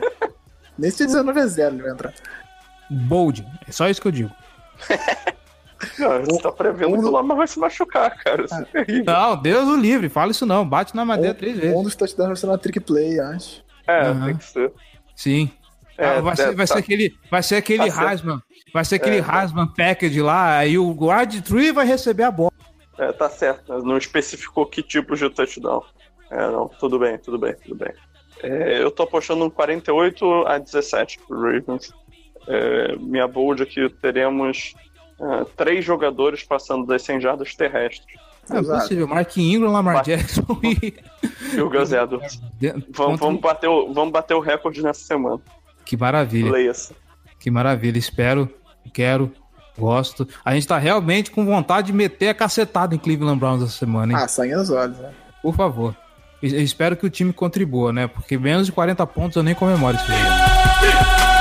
Nem se 19 a 0 ele vai entrar. Bold. É só isso que eu digo. (laughs) Cara, você tá prevendo um que o Lamar vai se machucar, cara. Isso é terrível. Não, Deus o livre. Fala isso não. Bate na madeira três vezes. Um dos touchdowns vai ser uma trick play, acho. É, Aham. tem que ser. Sim. É, Ah, vai, ser, é, vai, tá- ser aquele, vai ser aquele tá. Vai ser aquele É, Hasman package lá. Aí o guard 3 vai receber a bola. É, tá certo. mas Não especificou que tipo de touchdown. É, não. Tudo bem, tudo bem, tudo bem. É, eu tô apostando um 48 a 17 pro Ravens. É, minha bold aqui teremos é, três jogadores passando das 100 jardas terrestres. É possível. Mark Ingram, Lamar Vai. Jackson e. E o Gus (laughs) Edwards. Vamos, bater o, vamos bater o recorde nessa semana. Que maravilha. Leia-se. Que maravilha. Espero, quero, gosto. A gente tá realmente com vontade de meter a cacetada em Cleveland Browns essa semana, hein? Ah, sangue nos olhos, né? Por favor. Eu espero que o time contribua, né? Porque menos de 40 pontos eu nem comemoro isso aí.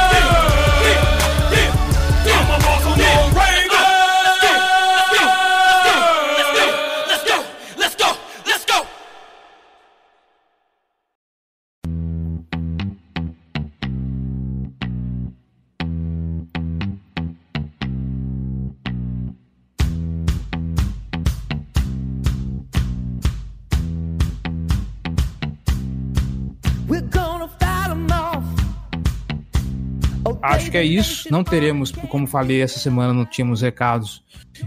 Acho que é isso. Não teremos, como falei, essa semana não tínhamos recados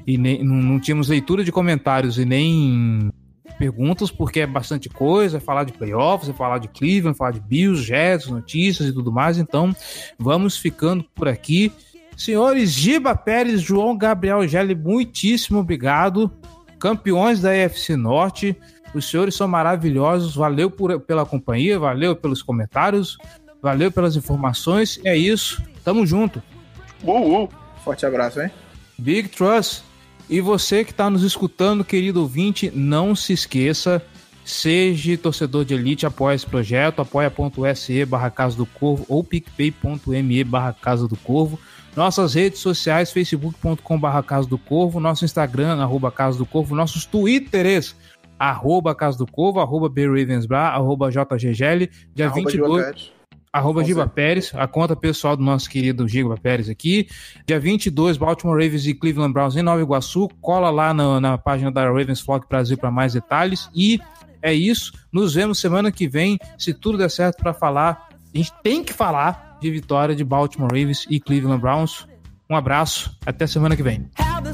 e nem não, tínhamos leitura de comentários e nem perguntas, porque é bastante coisa, é falar de playoffs, é falar de Cleveland, falar de Bills, Jets, notícias e tudo mais. Então, vamos ficando por aqui. Senhores Giba Pérez, João Gabriel Gelli, muitíssimo obrigado. Campeões da EFC Norte. Os senhores são maravilhosos. Valeu por- pela companhia, valeu pelos comentários, valeu pelas informações. É isso. Tamo junto. Uh, uh. Forte abraço, hein? Big Trust. E você que está nos escutando, querido ouvinte, não se esqueça, seja torcedor de elite, apoia esse projeto, apoia.se barra Casa do Corvo ou picpay.me barra Casa do Corvo. Nossas redes sociais, facebook.com barra Casa do Corvo, nosso Instagram, arroba Casa do Corvo, nossos twitters, arroba Casa do Corvo, arroba BRavensBra, arroba JGGL, dia Arroba 22... Arroba Giba. Pérez, a conta pessoal do nosso querido Giba Pérez aqui. Dia 22, Baltimore Ravens e Cleveland Browns em Nova Iguaçu. Cola lá na, na página da Ravens Flock Brasil para mais detalhes. E é isso. Nos vemos semana que vem, se tudo der certo para falar. A gente tem que falar de vitória de Baltimore Ravens e Cleveland Browns. Um abraço, até semana que vem. How the